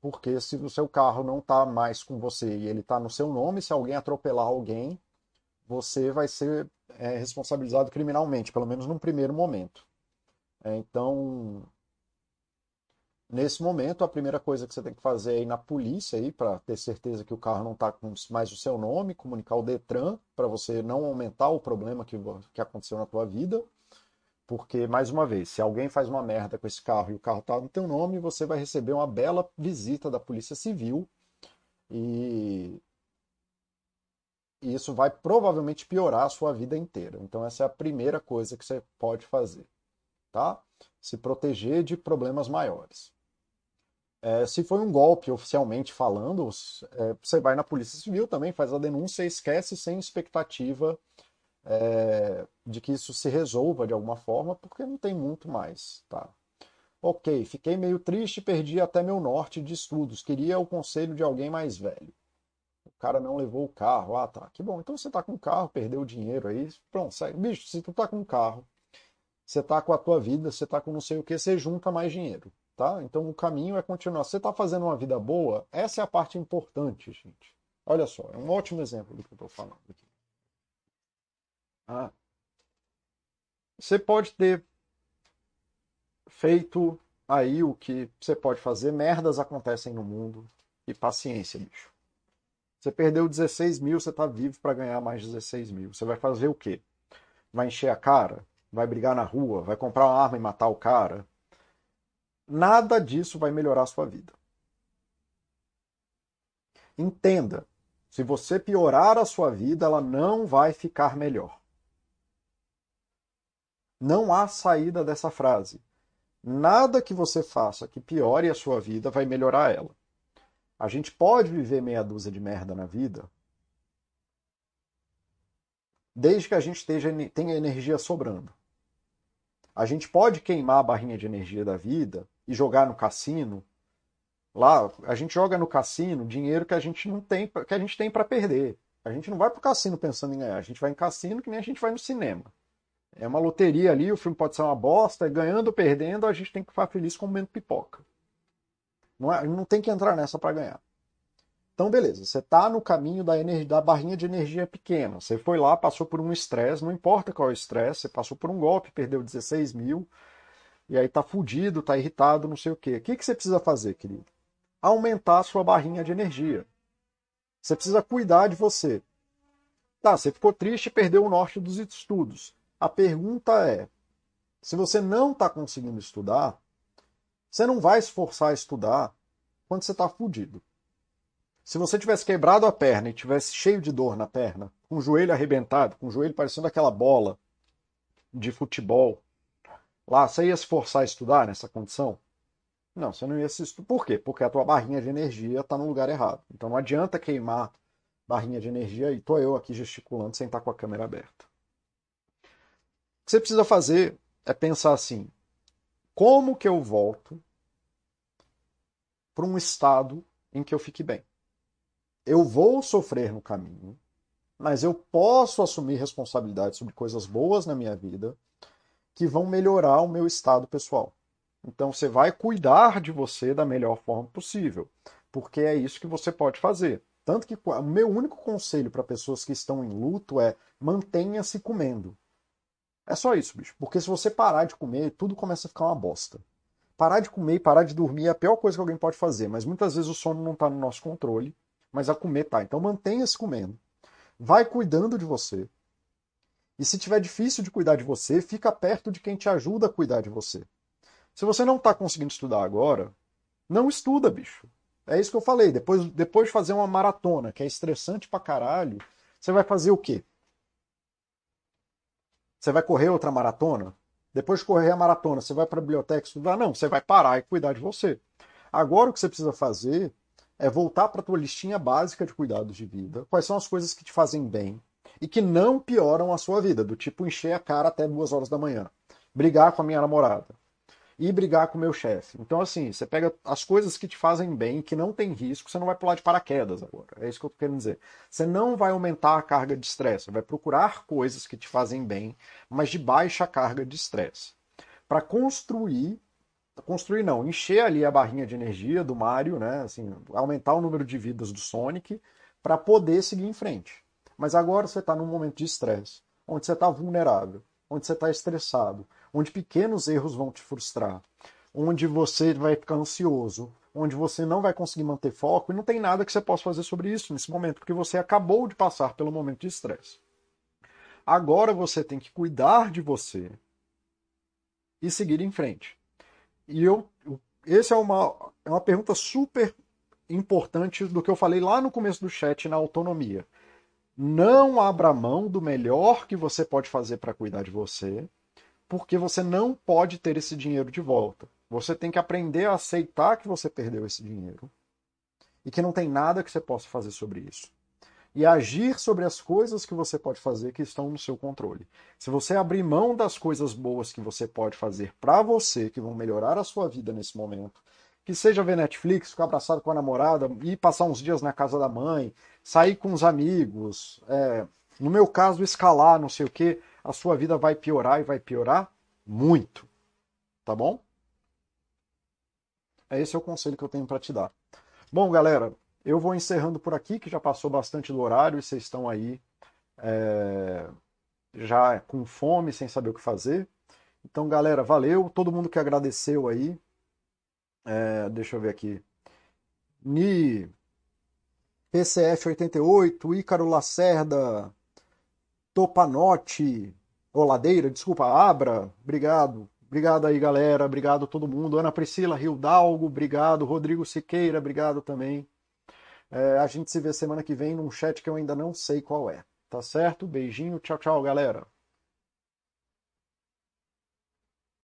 porque se o seu carro não está mais com você e ele está no seu nome, se alguém atropelar alguém, você vai ser é, responsabilizado criminalmente, pelo menos num primeiro momento. É, então, nesse momento, a primeira coisa que você tem que fazer é ir na polícia aí para ter certeza que o carro não está com mais o seu nome, comunicar o Detran para você não aumentar o problema que, que aconteceu na tua vida. Porque, mais uma vez, se alguém faz uma merda com esse carro e o carro está no teu nome, você vai receber uma bela visita da Polícia Civil e e isso vai provavelmente piorar a sua vida inteira. Então essa é a primeira coisa que você pode fazer, tá? Se proteger de problemas maiores. É, se foi um golpe oficialmente falando, é, você vai na Polícia Civil também, faz a denúncia e esquece sem expectativa é, de que isso se resolva de alguma forma, porque não tem muito mais, tá? Ok, fiquei meio triste, perdi até meu norte de estudos, queria o conselho de alguém mais velho o cara não levou o carro. Ah, tá. Que bom. Então você tá com o carro, perdeu o dinheiro aí. Pronto, sai. Bicho, se tu tá com o carro, você tá com a tua vida, você tá com não sei o que, você junta mais dinheiro, tá? Então o caminho é continuar. Você tá fazendo uma vida boa, essa é a parte importante, gente. Olha só, é um ótimo exemplo do que eu tô falando aqui. Você pode ter feito aí o que você pode fazer, merdas acontecem no mundo, e paciência, bicho. Você perdeu 16 mil, você está vivo para ganhar mais 16 mil. Você vai fazer o quê? Vai encher a cara? Vai brigar na rua? Vai comprar uma arma e matar o cara? Nada disso vai melhorar a sua vida. Entenda, se você piorar a sua vida, ela não vai ficar melhor. Não há saída dessa frase. Nada que você faça que piore a sua vida vai melhorar ela. A gente pode viver meia dúzia de merda na vida, desde que a gente esteja, tenha energia sobrando. A gente pode queimar a barrinha de energia da vida e jogar no cassino. Lá, a gente joga no cassino dinheiro que a gente não tem, que a gente tem para perder. A gente não vai pro cassino pensando em ganhar, a gente vai em cassino que nem a gente vai no cinema. É uma loteria ali, o filme pode ser uma bosta, ganhando ou perdendo, a gente tem que ficar feliz comendo pipoca. Não, é, não tem que entrar nessa para ganhar. Então, beleza, você está no caminho da, energia, da barrinha de energia pequena. Você foi lá, passou por um estresse, não importa qual é o estresse, você passou por um golpe, perdeu 16 mil, e aí tá fudido, tá irritado, não sei o quê. O que, que você precisa fazer, querido? Aumentar a sua barrinha de energia. Você precisa cuidar de você. Tá, você ficou triste e perdeu o norte dos estudos. A pergunta é: se você não está conseguindo estudar, você não vai se forçar a estudar quando você está fudido. Se você tivesse quebrado a perna e tivesse cheio de dor na perna, com o joelho arrebentado, com o joelho parecendo aquela bola de futebol, lá, você ia se forçar a estudar nessa condição? Não, você não ia se estudar. Por quê? Porque a tua barrinha de energia está no lugar errado. Então não adianta queimar barrinha de energia e tô eu aqui gesticulando sem estar com a câmera aberta. Que você precisa fazer é pensar assim: como que eu volto para um estado em que eu fique bem? Eu vou sofrer no caminho, mas eu posso assumir responsabilidade sobre coisas boas na minha vida que vão melhorar o meu estado pessoal. Então você vai cuidar de você da melhor forma possível, porque é isso que você pode fazer. Tanto que o meu único conselho para pessoas que estão em luto é mantenha-se comendo. É só isso, bicho. Porque se você parar de comer, tudo começa a ficar uma bosta. Parar de comer e parar de dormir é a pior coisa que alguém pode fazer, mas muitas vezes o sono não está no nosso controle, mas a comer tá. Então mantenha-se comendo. Vai cuidando de você. E se tiver difícil de cuidar de você, fica perto de quem te ajuda a cuidar de você. Se você não está conseguindo estudar agora, não estuda, bicho. É isso que eu falei. Depois, depois de fazer uma maratona, que é estressante pra caralho, você vai fazer o quê? Você vai correr outra maratona? Depois de correr a maratona, você vai para a biblioteca estudar? Não, você vai parar e cuidar de você. Agora o que você precisa fazer é voltar para a tua listinha básica de cuidados de vida. Quais são as coisas que te fazem bem e que não pioram a sua vida, do tipo encher a cara até duas horas da manhã, brigar com a minha namorada, e brigar com o meu chefe. Então, assim, você pega as coisas que te fazem bem, que não tem risco, você não vai pular de paraquedas agora. É isso que eu tô querendo dizer. Você não vai aumentar a carga de estresse, você vai procurar coisas que te fazem bem, mas de baixa carga de estresse. Para construir, construir não, encher ali a barrinha de energia do Mario, né, assim, aumentar o número de vidas do Sonic para poder seguir em frente. Mas agora você está num momento de estresse, onde você está vulnerável. Onde você está estressado, onde pequenos erros vão te frustrar, onde você vai ficar ansioso, onde você não vai conseguir manter foco e não tem nada que você possa fazer sobre isso nesse momento, porque você acabou de passar pelo momento de estresse. Agora você tem que cuidar de você e seguir em frente. E eu, essa é uma, é uma pergunta super importante do que eu falei lá no começo do chat na autonomia. Não abra mão do melhor que você pode fazer para cuidar de você, porque você não pode ter esse dinheiro de volta. Você tem que aprender a aceitar que você perdeu esse dinheiro e que não tem nada que você possa fazer sobre isso. E agir sobre as coisas que você pode fazer que estão no seu controle. Se você abrir mão das coisas boas que você pode fazer para você, que vão melhorar a sua vida nesse momento, que seja ver Netflix, ficar abraçado com a namorada, ir passar uns dias na casa da mãe, sair com os amigos, é, no meu caso, escalar, não sei o que, a sua vida vai piorar e vai piorar muito. Tá bom? Esse é o conselho que eu tenho para te dar. Bom, galera, eu vou encerrando por aqui, que já passou bastante do horário e vocês estão aí é, já com fome, sem saber o que fazer. Então, galera, valeu. Todo mundo que agradeceu aí. É, deixa eu ver aqui. Ni, PCF88, Ícaro Lacerda, Topanote, Oladeira, desculpa, Abra, obrigado. Obrigado aí, galera. Obrigado a todo mundo. Ana Priscila Rildalgo, obrigado. Rodrigo Siqueira, obrigado também. É, a gente se vê semana que vem num chat que eu ainda não sei qual é. Tá certo? Beijinho. Tchau, tchau, galera.